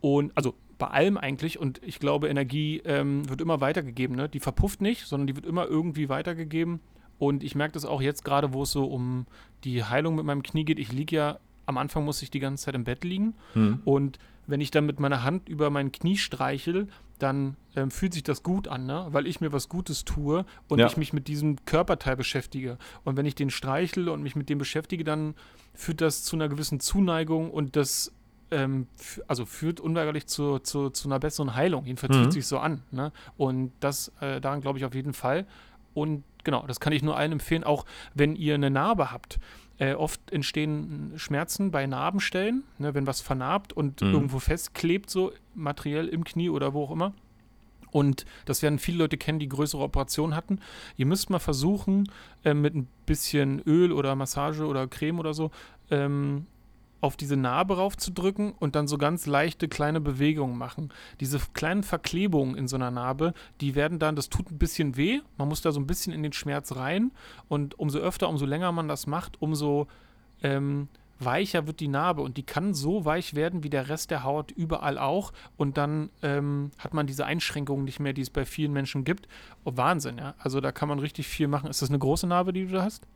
Und also bei allem eigentlich. Und ich glaube, Energie ähm, wird immer weitergegeben. Ne? Die verpufft nicht, sondern die wird immer irgendwie weitergegeben. Und ich merke das auch jetzt gerade, wo es so um die Heilung mit meinem Knie geht. Ich liege ja, am Anfang musste ich die ganze Zeit im Bett liegen. Hm. Und wenn ich dann mit meiner Hand über mein Knie streichel, dann ähm, fühlt sich das gut an, ne? weil ich mir was Gutes tue und Ja. ich mich mit diesem Körperteil beschäftige. Und wenn ich den streichle und mich mit dem beschäftige, dann führt das zu einer gewissen Zuneigung und das ähm, also führt unweigerlich zu, zu, zu einer besseren Heilung. Jedenfalls Mhm. fühlt sich so an. Ne? Und das äh, daran glaube ich auf jeden Fall. Und genau, das kann ich nur allen empfehlen, auch wenn ihr eine Narbe habt. Äh, oft entstehen Schmerzen bei Narbenstellen, ne, wenn was vernarbt und Mhm. irgendwo festklebt, so materiell im Knie oder wo auch immer. Und das werden viele Leute kennen, die größere Operationen hatten. Ihr müsst mal versuchen, äh, mit ein bisschen Öl oder Massage oder Creme oder so, ähm, auf diese Narbe raufzudrücken und dann so ganz leichte kleine Bewegungen machen. Diese kleinen Verklebungen in so einer Narbe, die werden dann, das tut ein bisschen weh, man muss da so ein bisschen in den Schmerz rein und umso öfter, umso länger man das macht, umso ähm, weicher wird die Narbe und die kann so weich werden wie der Rest der Haut überall auch und dann ähm, hat man diese Einschränkungen nicht mehr, die es bei vielen Menschen gibt. Oh, Wahnsinn, ja. Also da kann man richtig viel machen. Ist das eine große Narbe, die du da hast?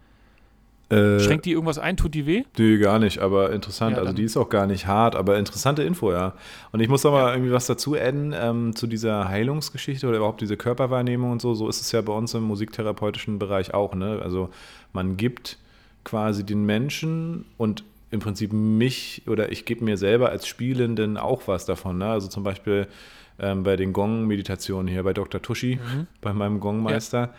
Äh, Schränkt die irgendwas ein? Tut die weh? Nee, gar nicht, aber interessant. Ja, also die ist auch gar nicht hart, aber interessante Info, ja. Und ich muss noch mal irgendwie was dazu adden ähm, zu dieser Heilungsgeschichte oder überhaupt diese Körperwahrnehmung und so. So ist es ja bei uns im musiktherapeutischen Bereich auch, ne? Also man gibt quasi den Menschen und im Prinzip mich oder ich gebe mir selber als Spielenden auch was davon, ne? Also zum Beispiel ähm, bei den Gong-Meditationen hier bei Dr. Tuschi, Mhm. bei meinem Gongmeister.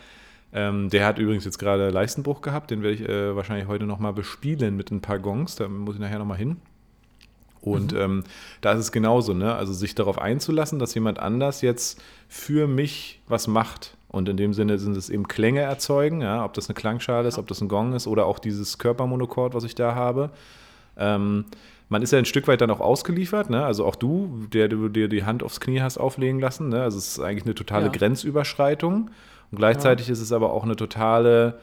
Ähm, der hat übrigens jetzt gerade Leistenbruch gehabt, den werde ich äh, wahrscheinlich heute nochmal bespielen mit ein paar Gongs, da muss ich nachher nochmal hin. Und ähm, da ist es genauso, ne? Also sich darauf einzulassen, dass jemand anders jetzt für mich was macht. Und in dem Sinne sind es eben Klänge erzeugen, ja? ob das eine Klangschale ist, ob das ein Gong ist oder auch dieses Körpermonokord, was ich da habe. Ähm, man ist ja ein Stück weit dann auch ausgeliefert, ne? also auch du, der du dir die Hand aufs Knie hast auflegen lassen. Ne? Also es ist eigentlich eine totale Ja. Grenzüberschreitung. Und gleichzeitig ist es aber auch eine totale,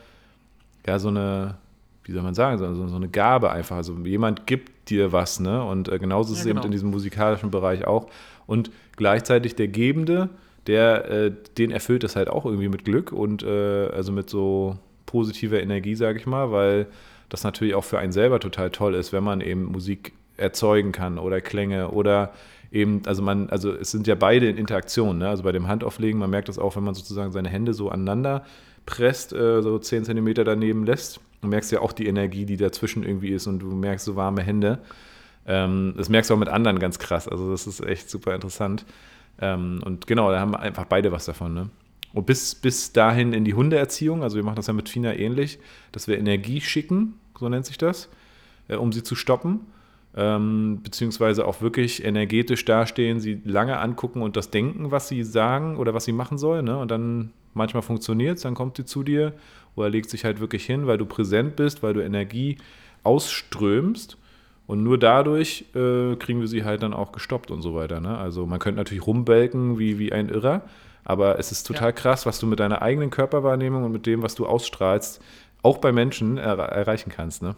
ja, so eine, wie soll man sagen, so, so eine Gabe einfach. Also jemand gibt dir was, ne? Und äh, genauso ist Ja, es eben genau. in diesem musikalischen Bereich auch. Und gleichzeitig der Gebende, der, äh, den erfüllt das halt auch irgendwie mit Glück und äh, also mit so positiver Energie, sage ich mal, weil das natürlich auch für einen selber total toll ist, wenn man eben Musik erzeugen kann oder Klänge oder eben, also man, also es sind ja beide in Interaktion, ne? Also bei dem Handauflegen, man merkt das auch, wenn man sozusagen seine Hände so aneinander presst, äh, so 10 Zentimeter daneben lässt. Du merkst ja auch die Energie, die dazwischen irgendwie ist und du merkst so warme Hände. Ähm, das merkst du auch mit anderen ganz krass. Also das ist echt super interessant. Ähm, und genau, da haben einfach beide was davon. Ne? Und bis, bis dahin in die Hundeerziehung, also wir machen das ja mit Fina ähnlich, dass wir Energie schicken, so nennt sich das, äh, um sie zu stoppen. Ähm, beziehungsweise auch wirklich energetisch dastehen, sie lange angucken und das denken, was sie sagen oder was sie machen soll. Ne? Und dann manchmal funktioniert es, dann kommt sie zu dir oder legt sich halt wirklich hin, weil du präsent bist, weil du Energie ausströmst. Und nur dadurch äh, kriegen wir sie halt dann auch gestoppt und so weiter. Ne? Also man könnte natürlich rumbelken wie, wie ein Irrer, aber es ist total Ja. krass, was du mit deiner eigenen Körperwahrnehmung und mit dem, was du ausstrahlst, auch bei Menschen er erreichen kannst. Ne?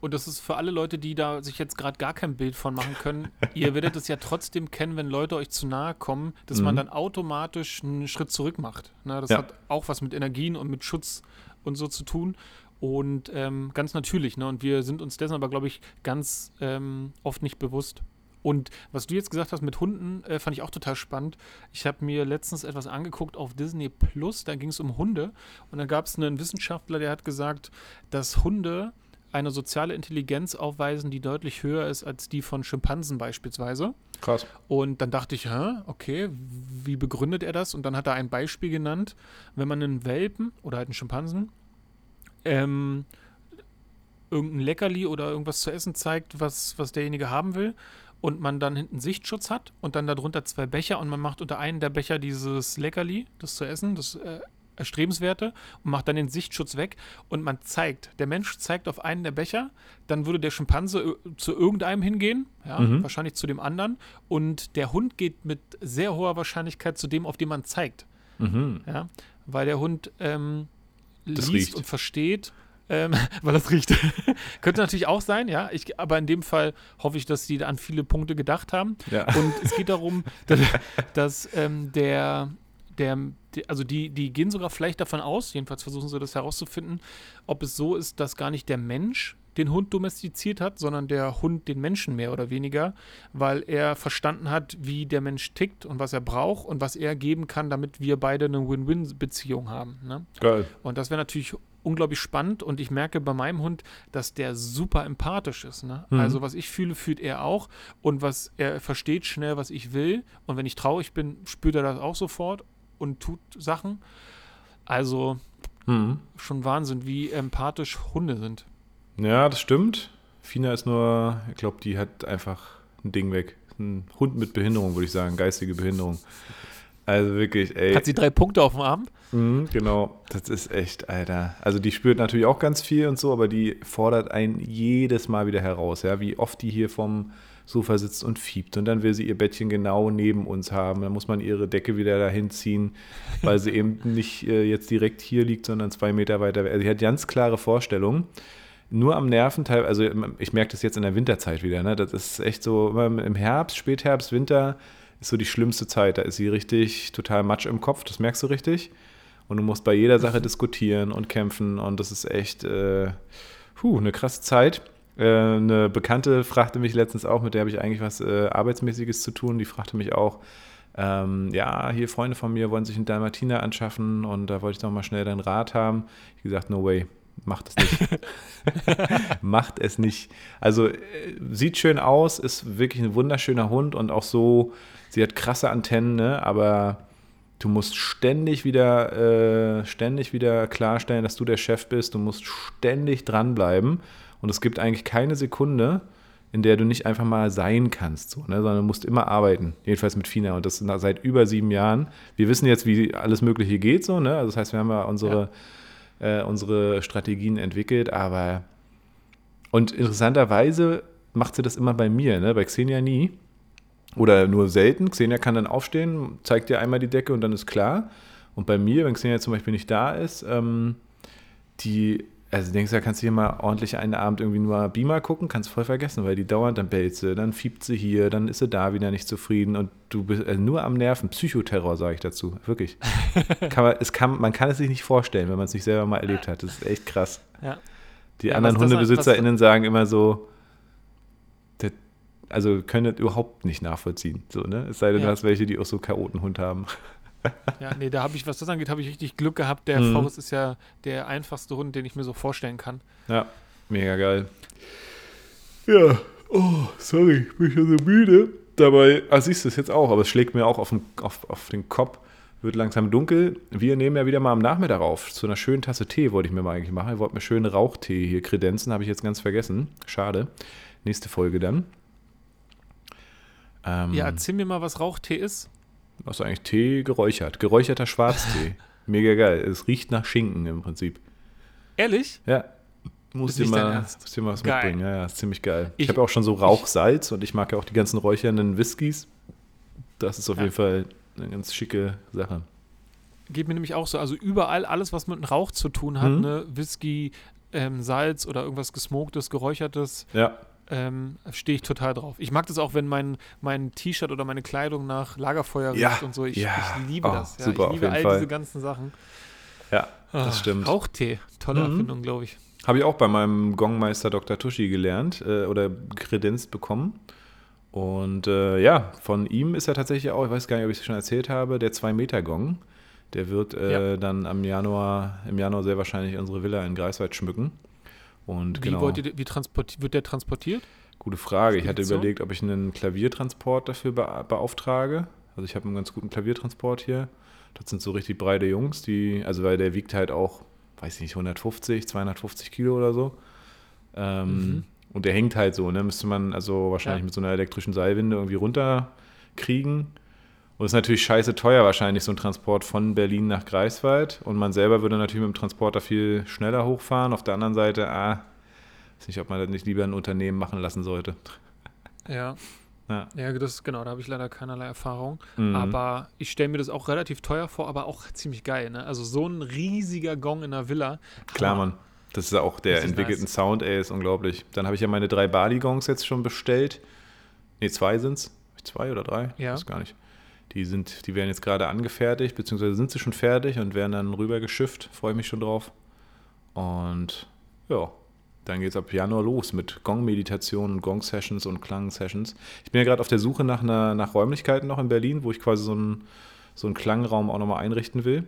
Und das ist für alle Leute, die da sich jetzt gerade gar kein Bild von machen können. ihr werdet es ja trotzdem kennen, wenn Leute euch zu nahe kommen, dass man Mhm. dann automatisch einen Schritt zurück macht. Ne, das Ja. hat auch was mit Energien und mit Schutz und so zu tun. Und ähm, ganz natürlich. Ne? Und wir sind uns dessen aber, glaube ich, ganz ähm, oft nicht bewusst. Und was du jetzt gesagt hast mit Hunden, äh, fand ich auch total spannend. Ich habe mir letztens etwas angeguckt auf Disney Plus, da ging es um Hunde. Und da gab es einen Wissenschaftler, der hat gesagt, dass Hunde eine soziale Intelligenz aufweisen, die deutlich höher ist als die von Schimpansen beispielsweise. Krass. Und dann dachte ich, hä, okay, wie begründet er das? Und dann hat er ein Beispiel genannt, wenn man einen Welpen oder halt einen Schimpansen ähm, irgendein Leckerli oder irgendwas zu essen zeigt, was, was derjenige haben will und man dann hinten Sichtschutz hat und dann darunter zwei Becher und man macht unter einen der Becher dieses Leckerli, das zu essen, das äh, erstrebenswerte und macht dann den Sichtschutz weg und man zeigt, der Mensch zeigt auf einen der Becher, dann würde der Schimpanse äh, zu irgendeinem hingehen, ja, Mhm. wahrscheinlich zu dem anderen und der Hund geht mit sehr hoher Wahrscheinlichkeit zu dem, auf den man zeigt, Mhm. ja, weil der Hund ähm, liest riecht. und versteht, ähm, <laughs> weil das riecht. <laughs> Könnte natürlich auch sein, ja, ich, aber in dem Fall hoffe ich, dass die an viele Punkte gedacht haben. Ja. Und es geht darum, dass, <laughs> dass ähm, der, der, die- also die, die gehen sogar vielleicht davon aus, jedenfalls versuchen sie das herauszufinden, ob es so ist, dass gar nicht der Mensch den Hund domestiziert hat, sondern der Hund den Menschen mehr oder weniger, weil er verstanden hat, wie der Mensch tickt und was er braucht und was er geben kann, damit wir beide eine Win-Win-Beziehung haben. Ne? Geil. Und das wäre natürlich unglaublich spannend und ich merke bei meinem Hund, dass der super empathisch ist. Ne? Mhm. Also was ich fühle, fühlt er auch und was er versteht schnell, was ich will und wenn ich traurig bin, spürt er das auch sofort und tut Sachen. Also Mhm. schon Wahnsinn, wie empathisch Hunde sind. Ja, das stimmt. Fina ist nur, ich glaube, die hat einfach ein Ding weg. Ein Hund mit Behinderung, würde ich sagen, geistige Behinderung. Also wirklich, ey. Hat sie drei Punkte auf dem Arm? Mhm, genau, das ist echt, Alter. Also die spürt natürlich auch ganz viel und so, aber die fordert einen jedes Mal wieder heraus, ja, wie oft die hier vom Sofa sitzt und fiebt und dann will sie ihr Bettchen genau neben uns haben. Dann muss man ihre Decke wieder dahin ziehen, weil sie eben nicht äh, jetzt direkt hier liegt, sondern zwei Meter weiter. Also sie hat ganz klare Vorstellungen. Nur am Nerventeil, also ich merke das jetzt in der Winterzeit wieder, ne? Das ist echt so, im Herbst, Spätherbst, Winter ist so die schlimmste Zeit. Da ist sie richtig total matsch im Kopf, das merkst du richtig. Und du musst bei jeder Sache diskutieren und kämpfen und das ist echt äh, puh, eine krasse Zeit. Äh, eine Bekannte fragte mich letztens auch, mit der habe ich eigentlich was äh, Arbeitsmäßiges zu tun, die fragte mich auch, ähm, ja, hier Freunde von mir wollen sich einen Dalmatiner anschaffen und da wollte ich doch mal schnell deinen Rat haben. Ich gesagt, no way, macht es nicht. <laughs> macht es nicht. Also äh, sieht schön aus, ist wirklich ein wunderschöner Hund und auch so, sie hat krasse Antennen, ne? aber du musst ständig wieder, äh, ständig wieder klarstellen, dass du der Chef bist. Du musst ständig dranbleiben und es gibt eigentlich keine Sekunde, in der du nicht einfach mal sein kannst, so, ne? sondern du musst immer arbeiten. Jedenfalls mit Fina und das seit über sieben Jahren. Wir wissen jetzt, wie alles Mögliche geht, so, ne? Also das heißt, wir haben ja unsere, Äh, unsere Strategien entwickelt, aber und interessanterweise macht sie das immer bei mir, ne? bei Xenia nie. Oder nur selten. Xenia kann dann aufstehen, zeigt dir einmal die Decke und dann ist klar. Und bei mir, wenn Xenia zum Beispiel nicht da ist, ähm, die, also denkst du, da kannst du hier mal ordentlich einen Abend irgendwie nur Beamer gucken, kannst voll vergessen, weil die dauernd dann bellt sie, dann fiebt sie hier, dann ist sie da wieder nicht zufrieden und du bist also nur am Nerven. Psychoterror, sage ich dazu. Wirklich. <laughs> kann man, es kann, man kann es sich nicht vorstellen, wenn man es nicht selber mal erlebt hat. Das ist echt krass. Ja. Die Ja, anderen was HundebesitzerInnen sagen immer so, das, also können das überhaupt nicht nachvollziehen. So, ne? Es sei denn, Ja. du hast welche, die auch so Chaotenhund haben. <laughs> Ja, nee, da habe ich, was das angeht, habe ich richtig Glück gehabt. Der Mhm. Faust ist ja der einfachste Hund, den ich mir so vorstellen kann. Ja, mega geil. Ja, oh, sorry, ich bin schon so müde. Dabei, ah, siehst du es jetzt auch, aber es schlägt mir auch auf den, auf, auf den Kopf. Wird langsam dunkel. Wir nehmen ja wieder mal am Nachmittag auf. Zu einer schönen Tasse Tee wollte ich mir mal eigentlich machen. Ich wollte mir schönen Rauchtee hier kredenzen, habe ich jetzt ganz vergessen. Schade. Nächste Folge dann. Ähm, Ja, erzähl mir mal, was Rauchtee ist. Was ist eigentlich Tee geräuchert? Geräucherter Schwarztee. <laughs> Mega geil. Es riecht nach Schinken im Prinzip. Ehrlich? Ja. Muss dir mal, Ernst? muss dir mal was Geil. mitbringen. Ja, ja, ist ziemlich geil. Ich, Ich- habe auch schon so Rauchsalz und ich mag ja auch die ganzen räuchernden Whiskys. Das ist auf Ja. jeden Fall eine ganz schicke Sache. Geht mir nämlich auch so. Also überall alles, was mit Rauch zu tun hat, Mhm. ne? Whisky, ähm, Salz oder irgendwas gesmoktes, geräuchertes, Ja, ähm, stehe ich total drauf. Ich mag das auch, wenn mein, mein T-Shirt oder meine Kleidung nach Lagerfeuer riecht Ja, und so. Ich, ja. ich liebe Oh, das. Ja. super, ich liebe all Fall. diese ganzen Sachen. ja, das Ah, stimmt. Rauchtee. Tolle Mhm. Erfindung, glaube ich. Habe ich auch bei meinem Gongmeister Dr. Tuschi gelernt äh, oder kredenzt bekommen. Und äh, ja, von ihm ist er tatsächlich auch, ich weiß gar nicht, ob ich es schon erzählt habe, der 2-Meter-Gong. Der wird äh, dann am Januar, im Januar sehr wahrscheinlich unsere Villa in Greifswald schmücken. Und Wie, genau, ihr, wie wird der transportiert? gute Frage. Ich hatte überlegt, ob ich einen Klaviertransport dafür be beauftrage. Also ich habe einen ganz guten Klaviertransport hier. Das sind so richtig breite Jungs, die, also weil der wiegt halt auch, weiß ich nicht, 150, 250 Kilo oder so. Ähm, Mhm. Und der hängt halt so, ne? Müsste man also wahrscheinlich Ja. mit so einer elektrischen Seilwinde irgendwie runterkriegen. Und es ist natürlich scheiße teuer wahrscheinlich, so ein Transport von Berlin nach Greifswald. Und man selber würde natürlich mit dem Transporter viel schneller hochfahren. Auf der anderen Seite, ah, weiß nicht, ob man das nicht lieber ein Unternehmen machen lassen sollte. Ja. <laughs> Ja. Ja, das genau, da habe ich leider keinerlei Erfahrung. Mhm. Aber ich stelle mir das auch relativ teuer vor, aber auch ziemlich geil. Ne? Also so ein riesiger Gong in der Villa. Klar. Mann. Das ist auch der entwickelten nice. Sound, ey, ist unglaublich. Dann habe ich ja meine drei Bali-Gongs jetzt schon bestellt. Ne, zwei sind's. Zwei oder drei? Ja. Weiß gar nicht. Die, sind, die werden jetzt gerade angefertigt, beziehungsweise sind sie schon fertig und werden dann rüber geschifft. Freue mich schon drauf. Und ja, dann geht es ab Januar los mit Gong-Meditationen, Gong-Sessions und Klang-Sessions. Ich bin ja gerade auf der Suche nach, einer, nach Räumlichkeiten noch in Berlin, wo ich quasi so einen, so einen Klangraum auch nochmal einrichten will.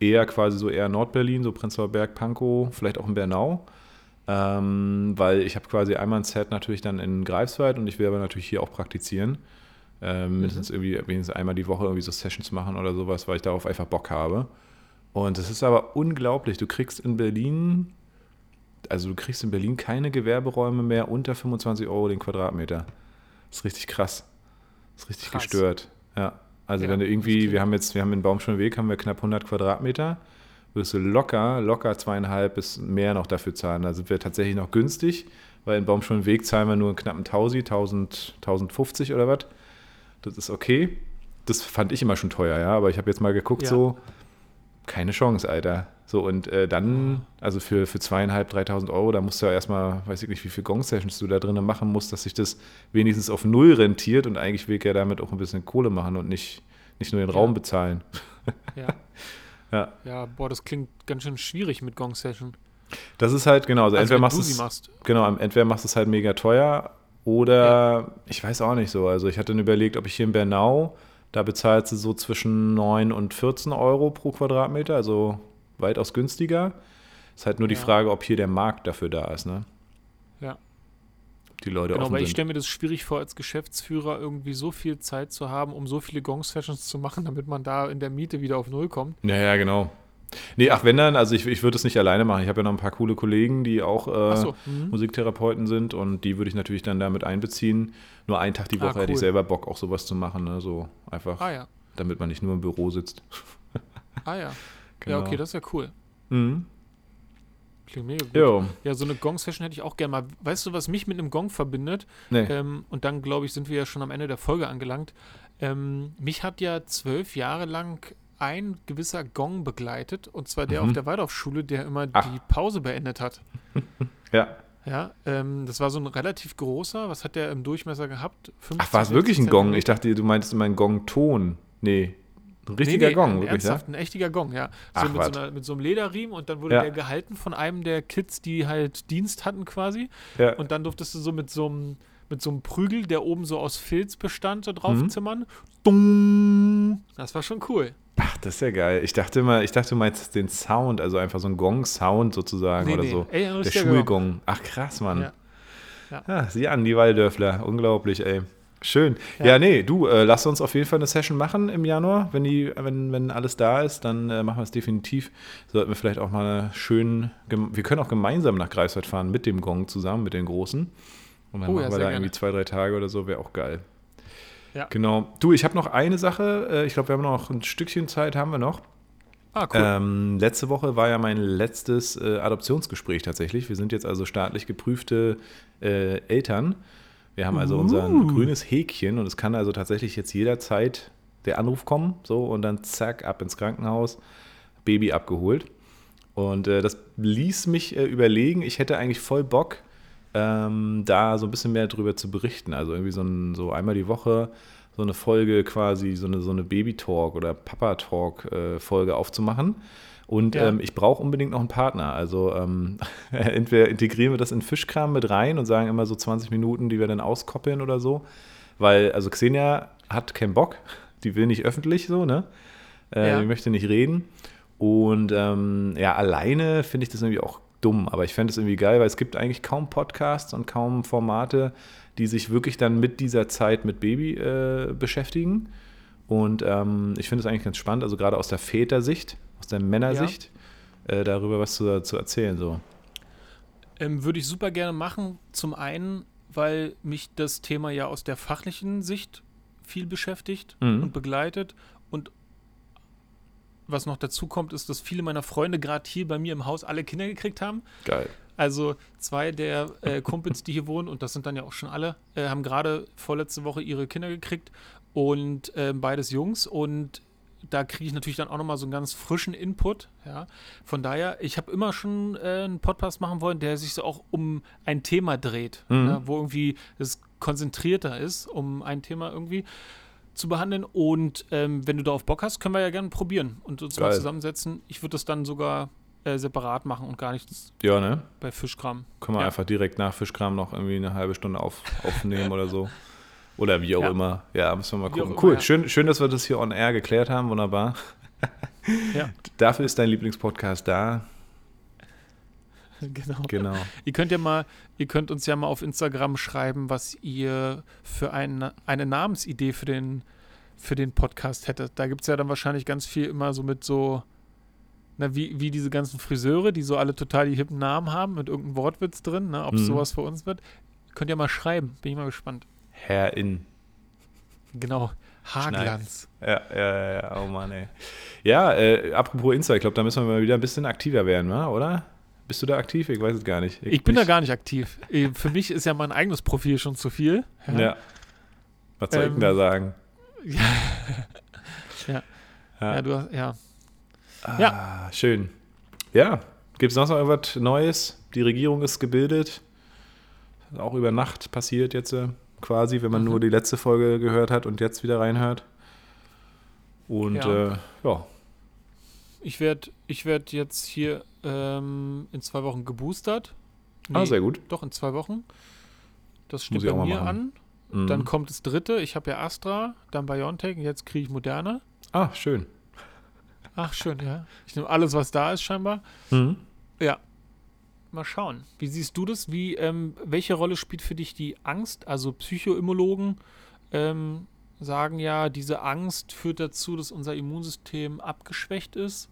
Eher quasi so eher Nordberlin, so Prenzlauer Berg, Pankow, vielleicht auch in Bernau. Ähm, weil ich habe quasi einmal ein Set natürlich dann in Greifswald und ich will aber natürlich hier auch praktizieren. Ähm, mindestens irgendwie wenigstens einmal die Woche irgendwie so Sessions machen oder sowas, weil ich darauf einfach Bock habe. Und das ist aber unglaublich. Du kriegst in Berlin, also du kriegst in Berlin keine Gewerberäume mehr unter 25 Euro den Quadratmeter. Das ist richtig krass. Das ist richtig Krass. gestört. Ja. Also Ja, wenn du irgendwie, wir haben jetzt, wir haben in Baumschulweg haben wir knapp 100 Quadratmeter, wirst du locker, locker zweieinhalb bis mehr noch dafür zahlen. Da sind wir tatsächlich noch günstig, weil in Baumschulweg zahlen wir nur einen knappen 1000, 1000, 1050 oder was. Das ist okay. Das fand ich immer schon teuer, ja, aber ich habe jetzt mal geguckt, Ja. so, keine Chance, Alter. So, und äh, dann, also für, für zweieinhalb, 3000 Euro, da musst du ja erstmal, weiß ich nicht, wie viele Gong-Sessions du da drinnen machen musst, dass sich das wenigstens auf Null rentiert und eigentlich will ich ja damit auch ein bisschen Kohle machen und nicht, nicht nur den Ja. Raum bezahlen. Ja. <laughs> Ja. ja, boah, das klingt ganz schön schwierig mit Gong Session. Das ist halt, genau, also, Also entweder machst du es, machst. genau, entweder machst du es halt mega teuer oder ich weiß auch nicht so. Also ich hatte dann überlegt, ob ich hier in Bernau, da bezahlst du so zwischen 9 und 14 Euro pro Quadratmeter, also weitaus günstiger. Ist halt nur die Ja. Frage, ob hier der Markt dafür da ist, ne? Ja. Ob Die Leute Genau, offen weil ich sind. stelle mir das schwierig vor, als Geschäftsführer irgendwie so viel Zeit zu haben, um so viele Gong-Sessions zu machen, damit man da in der Miete wieder auf Null kommt. Ja, ja, genau. Nee, ach, wenn dann, also ich, ich würde es nicht alleine machen. Ich habe ja noch ein paar coole Kollegen, die auch äh, Achso, mhm. Musiktherapeuten sind und die würde ich natürlich dann damit einbeziehen. Nur einen Tag die Ah, Woche hätte ich cool. selber Bock, auch sowas zu machen, ne? So einfach, ah ja, damit man nicht nur im Büro sitzt. ah ja. <laughs> Genau. Ja, okay, das ist ja cool. Mhm. Klingt mega gut. Jo, Ja, so eine Gong-Session hätte ich auch gerne mal. Weißt du, was mich mit einem Gong verbindet? nee. Ähm, und dann, glaube ich, sind wir ja schon am Ende der Folge angelangt. Ähm, mich hat ja zwölf Jahre lang ein gewisser Gong begleitet, und zwar der Mhm. auf der Waldorfschule, der immer Ach. die Pause beendet hat. <laughs> Ja. Ja, ähm, das war so ein relativ großer. Was hat der im Durchmesser gehabt? 50, Ach, war es wirklich ein 60 Gong? Ich dachte, du meintest immer ein Gong-Ton. Nee. Ein richtiger nee, nee, Gong, ein wirklich, ja? ernsthaft, ein echttiger Gong, ja. So Ach, mit, so einer, mit so einem Lederriemen und dann wurde Ja. der gehalten von einem der Kids, die halt Dienst hatten quasi. Ja. Und dann durftest du so mit so einem mit so einem Prügel, der oben so aus Filz bestand, da drauf Mhm. zimmern. Dung. Das war schon cool. Ach, das ist ja geil. Ich dachte immer, ich dachte, du meinst den Sound, also einfach so ein Gong-Sound sozusagen Nee, oder nee. so. Ey, Der Gong. Schulgong. Ach, krass, Mann. Ja. Ja. Ja, sieh an, die Waldörfler. Unglaublich, ey. Schön. Ja, Ja. nee, du, äh, lass uns auf jeden Fall eine Session machen im Januar. Wenn, die, wenn, wenn alles da ist, dann äh, machen wir es definitiv. Sollten wir vielleicht auch mal schön, wir können auch gemeinsam nach Greifswald fahren mit dem Gong zusammen, mit den Großen. Und dann Oh ja, machen wir sehr da gerne. irgendwie zwei, drei Tage oder so, wäre auch geil. Ja. Genau. Du, ich habe noch eine Sache. Äh, ich glaube, wir haben noch ein Stückchen Zeit, haben wir noch. Ah, cool. Ähm, letzte Woche war ja mein letztes äh, Adoptionsgespräch tatsächlich. Wir sind jetzt also staatlich geprüfte äh, Eltern. Wir haben also unser Uh. grünes Häkchen und es kann also tatsächlich jetzt jederzeit der Anruf kommen, so und dann zack, ab ins Krankenhaus, Baby abgeholt. Und äh, das ließ mich äh, überlegen, ich hätte eigentlich voll Bock, ähm, da so ein bisschen mehr drüber zu berichten. Also irgendwie so, ein, so einmal die Woche so eine Folge quasi, so eine, so eine Baby-Talk oder Papa-Talk-Folge aufzumachen. Und Ja. ähm, ich brauche unbedingt noch einen Partner. Also ähm, <laughs> entweder integrieren wir das in Fischkram mit rein und sagen immer so 20 Minuten, die wir dann auskoppeln oder so. Weil, also Xenia hat keinen Bock, die will nicht öffentlich so, ne? Äh, Ja. Die möchte nicht reden. Und ähm, ja, alleine finde ich das irgendwie auch dumm, aber ich fände es irgendwie geil, weil es gibt eigentlich kaum Podcasts und kaum Formate, die sich wirklich dann mit dieser Zeit mit Baby äh, beschäftigen. Und ähm, ich finde es eigentlich ganz spannend, also gerade aus der Vätersicht, aus der Männersicht, äh, darüber was zu, zu erzählen. So. Ähm, Würde ich super gerne machen. Zum einen, weil mich das Thema ja aus der fachlichen Sicht viel beschäftigt Mhm. und begleitet. Und was noch dazu kommt, ist, dass viele meiner Freunde gerade hier bei mir im Haus alle Kinder gekriegt haben. Geil. Also zwei der äh, Kumpels, die hier wohnen, und das sind dann ja auch schon alle, äh, haben gerade vorletzte Woche ihre Kinder gekriegt und ähm, beides Jungs. Und da kriege ich natürlich dann auch nochmal so einen ganz frischen Input. Ja. Von daher, ich habe immer schon äh, einen Podcast machen wollen, der sich so auch um ein Thema dreht, Mhm. ja, wo irgendwie es konzentrierter ist, um ein Thema irgendwie zu behandeln. Und ähm, wenn du darauf Bock hast, können wir ja gerne probieren und uns mal Geil. zusammensetzen. Ich würde das dann sogar äh, separat machen und gar nichts Ja, ne? bei Fischkram. Können wir Ja. einfach direkt nach Fischkram noch irgendwie eine halbe Stunde auf, aufnehmen oder so. Oder wie auch Ja. immer. Ja, müssen wir mal Wie gucken. immer, cool, ja. schön, schön, dass wir das hier on air geklärt haben. Wunderbar. <laughs> Dafür ist dein Lieblingspodcast da. <laughs> genau. Genau. Ihr könnt ja mal, ihr könnt uns ja mal auf Instagram schreiben, was ihr für eine, eine Namensidee für den, für den Podcast hättet. Da gibt es ja dann wahrscheinlich ganz viel immer so mit so, na, wie, wie diese ganzen Friseure, die so alle total die hippen Namen haben, mit irgendeinem Wortwitz drin, ne, ob Mhm. sowas für uns wird. Könnt ihr mal schreiben, bin ich mal gespannt. Herr in. Genau. Haarglanz. Ja, ja, ja, ja, oh Mann, ey. Ja, äh, apropos Insta, ich glaube, da müssen wir mal wieder ein bisschen aktiver werden, oder? Bist du da aktiv? Ich weiß es gar nicht. Ich bin da gar nicht aktiv. Eh, Für mich ist ja mein eigenes Profil schon zu viel. <laughs> Ja. Was soll ich denn Ähm, da sagen? <laughs> Ja. ja. Ja. Ja, du hast, ja. Ah, schön. Ja, gibt es noch so irgendwas Neues? Die Regierung ist gebildet. Auch über Nacht passiert jetzt äh, quasi, wenn man Mhm. nur die letzte Folge gehört hat und jetzt wieder reinhört. Und Ja. ja, äh, ja. Ich werde ich werd jetzt hier ähm, in zwei Wochen geboostert. Ah, Nee, sehr gut. Doch, in zwei Wochen. Das steht bei mir an. Mhm. Dann kommt das dritte. Ich habe ja Astra, dann BioNTech und jetzt kriege ich Moderna. ah, schön. Ach, schön, ja. Ich nehme alles, was da ist, scheinbar. Mhm. Ja. Mal schauen. Wie siehst du das? Wie, ähm, welche Rolle spielt für dich die Angst? Also Psychoimmologen ähm, sagen ja, diese Angst führt dazu, dass unser Immunsystem abgeschwächt ist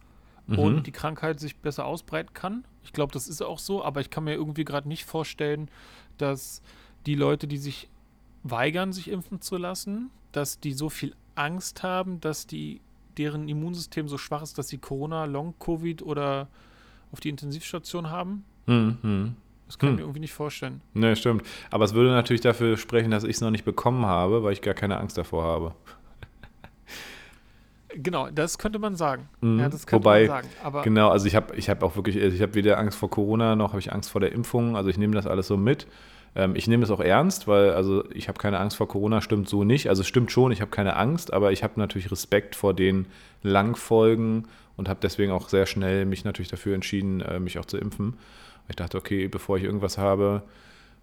Mhm. und die Krankheit sich besser ausbreiten kann. Ich glaube, das ist auch so, aber ich kann mir irgendwie gerade nicht vorstellen, dass die Leute, die sich weigern, sich impfen zu lassen, dass die so viel Angst haben, dass die deren Immunsystem so schwach ist, dass sie Corona, Long-Covid oder auf die Intensivstation haben. Mhm. Mhm. Das kann Hm. ich mir irgendwie nicht vorstellen. Ne, stimmt. Aber es würde natürlich dafür sprechen, dass ich es noch nicht bekommen habe, weil ich gar keine Angst davor habe. Genau, das könnte man sagen. Mhm. Ja, das könnte Wobei, man sagen. Aber Genau, also ich habe ich hab auch wirklich, ich habe weder Angst vor Corona noch habe ich Angst vor der Impfung. Also ich nehme das alles so mit. Ähm, ich nehme es auch ernst, weil also ich habe keine Angst vor Corona, stimmt so nicht. Also es stimmt schon, ich habe keine Angst, aber ich habe natürlich Respekt vor den Langfolgen und habe deswegen auch sehr schnell mich natürlich dafür entschieden, äh, mich auch zu impfen. Ich dachte, okay, bevor ich irgendwas habe,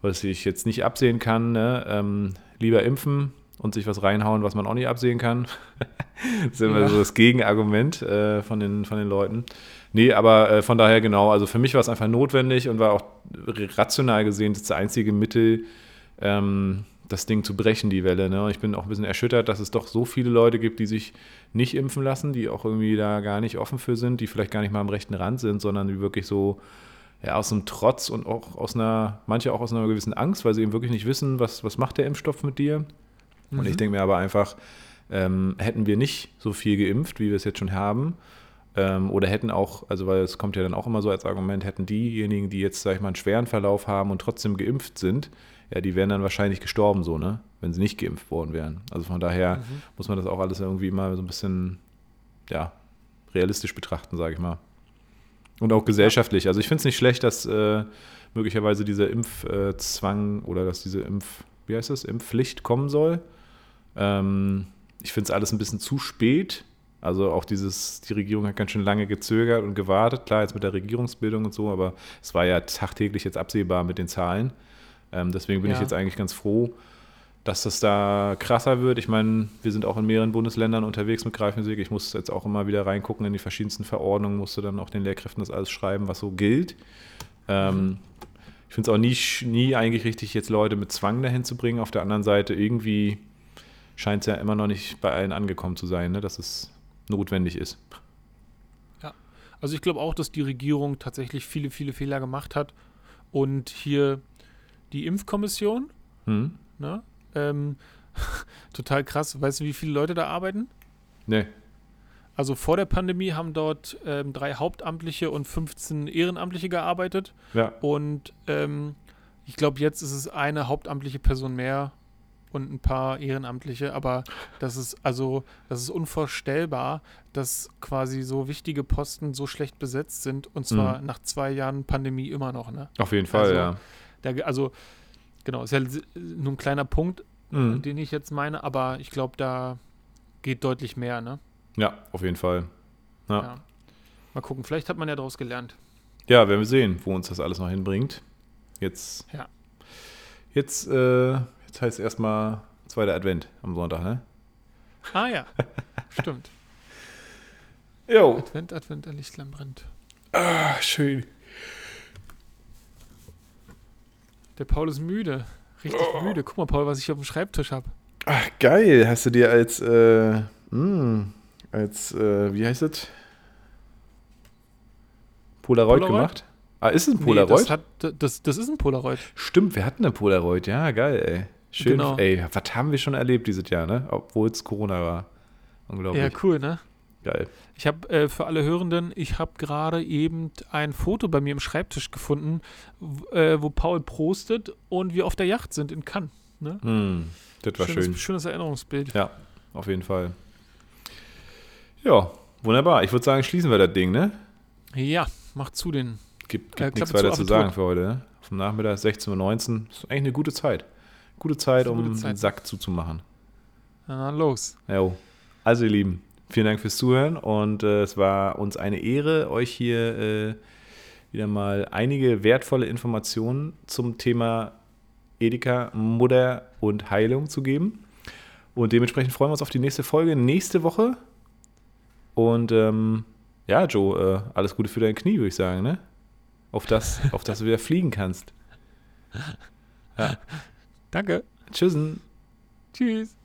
was ich jetzt nicht absehen kann, ne, ähm, lieber impfen und sich was reinhauen, was man auch nicht absehen kann. das <laughs> ist immer Ja. so das Gegenargument äh, von, den, von den Leuten. Nee, aber äh, von daher genau, also für mich war es einfach notwendig und war auch rational gesehen das einzige Mittel, ähm, das Ding zu brechen, die Welle. Ne? Ich bin auch ein bisschen erschüttert, dass es doch so viele Leute gibt, die sich nicht impfen lassen, die auch irgendwie da gar nicht offen für sind, die vielleicht gar nicht mal am rechten Rand sind, sondern die wirklich so ja, aus einem Trotz und auch aus einer, manche auch aus einer gewissen Angst, weil sie eben wirklich nicht wissen, was, was macht der Impfstoff mit dir. Und ich Mhm. denke mir aber einfach, ähm, hätten wir nicht so viel geimpft, wie wir es jetzt schon haben, ähm, oder hätten auch, also weil es kommt ja dann auch immer so als Argument, hätten diejenigen, die jetzt, sag ich mal, einen schweren Verlauf haben und trotzdem geimpft sind, ja, die wären dann wahrscheinlich gestorben so, ne? Wenn sie nicht geimpft worden wären. Also von daher Mhm. muss man das auch alles irgendwie immer so ein bisschen, ja, realistisch betrachten, sage ich mal. Und auch gesellschaftlich. Also ich finde es nicht schlecht, dass äh, möglicherweise dieser Impfzwang oder dass diese Impf, wie heißt das, Impfpflicht kommen soll. Ähm, ich finde es alles ein bisschen zu spät. Also auch dieses, die Regierung hat ganz schön lange gezögert und gewartet, klar, jetzt mit der Regierungsbildung und so, aber es war ja tagtäglich jetzt absehbar mit den Zahlen. Ähm, deswegen bin ich Ja. jetzt eigentlich ganz froh, dass das da krasser wird. Ich meine, wir sind auch in mehreren Bundesländern unterwegs mit Greifensweg. Ich muss jetzt auch immer wieder reingucken in die verschiedensten Verordnungen, musste dann auch den Lehrkräften das alles schreiben, was so gilt. Ähm, ich finde es auch nie, nie eigentlich richtig, jetzt Leute mit Zwang dahin zu bringen. Auf der anderen Seite irgendwie scheint es ja immer noch nicht bei allen angekommen zu sein, ne, dass es notwendig ist. Also ich glaube auch, dass die Regierung tatsächlich viele, viele Fehler gemacht hat. Und hier die Impfkommission Hm? ne, ähm, <laughs> total krass. Weißt du, wie viele Leute da arbeiten? Nee. Also vor der Pandemie haben dort ähm, drei Hauptamtliche und 15 Ehrenamtliche gearbeitet. Ja. Und ähm, ich glaube, jetzt ist es eine hauptamtliche Person mehr und ein paar Ehrenamtliche, aber das ist also, das ist unvorstellbar, dass quasi so wichtige Posten so schlecht besetzt sind und zwar Mhm. nach zwei Jahren Pandemie immer noch, ne? Auf jeden Fall, Also, ja. Da, also, genau, ist ja nur ein kleiner Punkt, Mhm. den ich jetzt meine, aber ich glaube, da geht deutlich mehr, ne? Ja, auf jeden Fall. Ja. Ja. Mal gucken, vielleicht hat man ja daraus gelernt. Ja, werden wir sehen, wo uns das alles noch hinbringt. Jetzt, Ja. jetzt, äh, jetzt heißt erstmal zweiter Advent am Sonntag, ne? Ah ja, <laughs> stimmt. Jo. Advent, Advent, ein Lichtlein brennt. Ah, schön. Der Paul ist müde. Richtig Oh. müde. Guck mal, Paul, was ich auf dem Schreibtisch habe. Ach, geil. Hast du dir als, äh, mh, als, äh, wie heißt das? Polaroid, Polaroid? gemacht? Ah, ist es ein Polaroid? das, hat, das, das ist ein Polaroid. Stimmt, wir hatten eine Polaroid. Ja, geil, ey. Schön. Genau. Ey, was haben wir schon erlebt dieses Jahr, ne? Obwohl es Corona war. Unglaublich. Ja, cool, ne? Geil. Ich habe äh, für alle Hörenden, ich habe gerade eben ein Foto bei mir im Schreibtisch gefunden, äh, wo Paul prostet und wir auf der Yacht sind in Cannes. Ne? Hm, das war schönes, schön. schönes Erinnerungsbild. Ja, auf jeden Fall. Ja, wunderbar. Ich würde sagen, schließen wir das Ding, ne? Ja, mach zu den. Gibt, Äh, gibt nichts Klappe weiter zu, zu sagen für heute, ne? Vom Nachmittag 16.19 Uhr. Ist eigentlich eine gute Zeit. Gute Zeit, um gute Zeit. den Sack zuzumachen. Na, los. Jo. Also, ihr Lieben, vielen Dank fürs Zuhören und äh, es war uns eine Ehre, euch hier äh, wieder mal einige wertvolle Informationen zum Thema Edeka, Mutter und Heilung zu geben. Und dementsprechend freuen wir uns auf die nächste Folge nächste Woche. Und ähm, ja, Joe, äh, alles Gute für dein Knie, würde ich sagen, ne? Auf das, auf das du wieder fliegen kannst. <laughs> Danke. Tschüssen. Tschüss.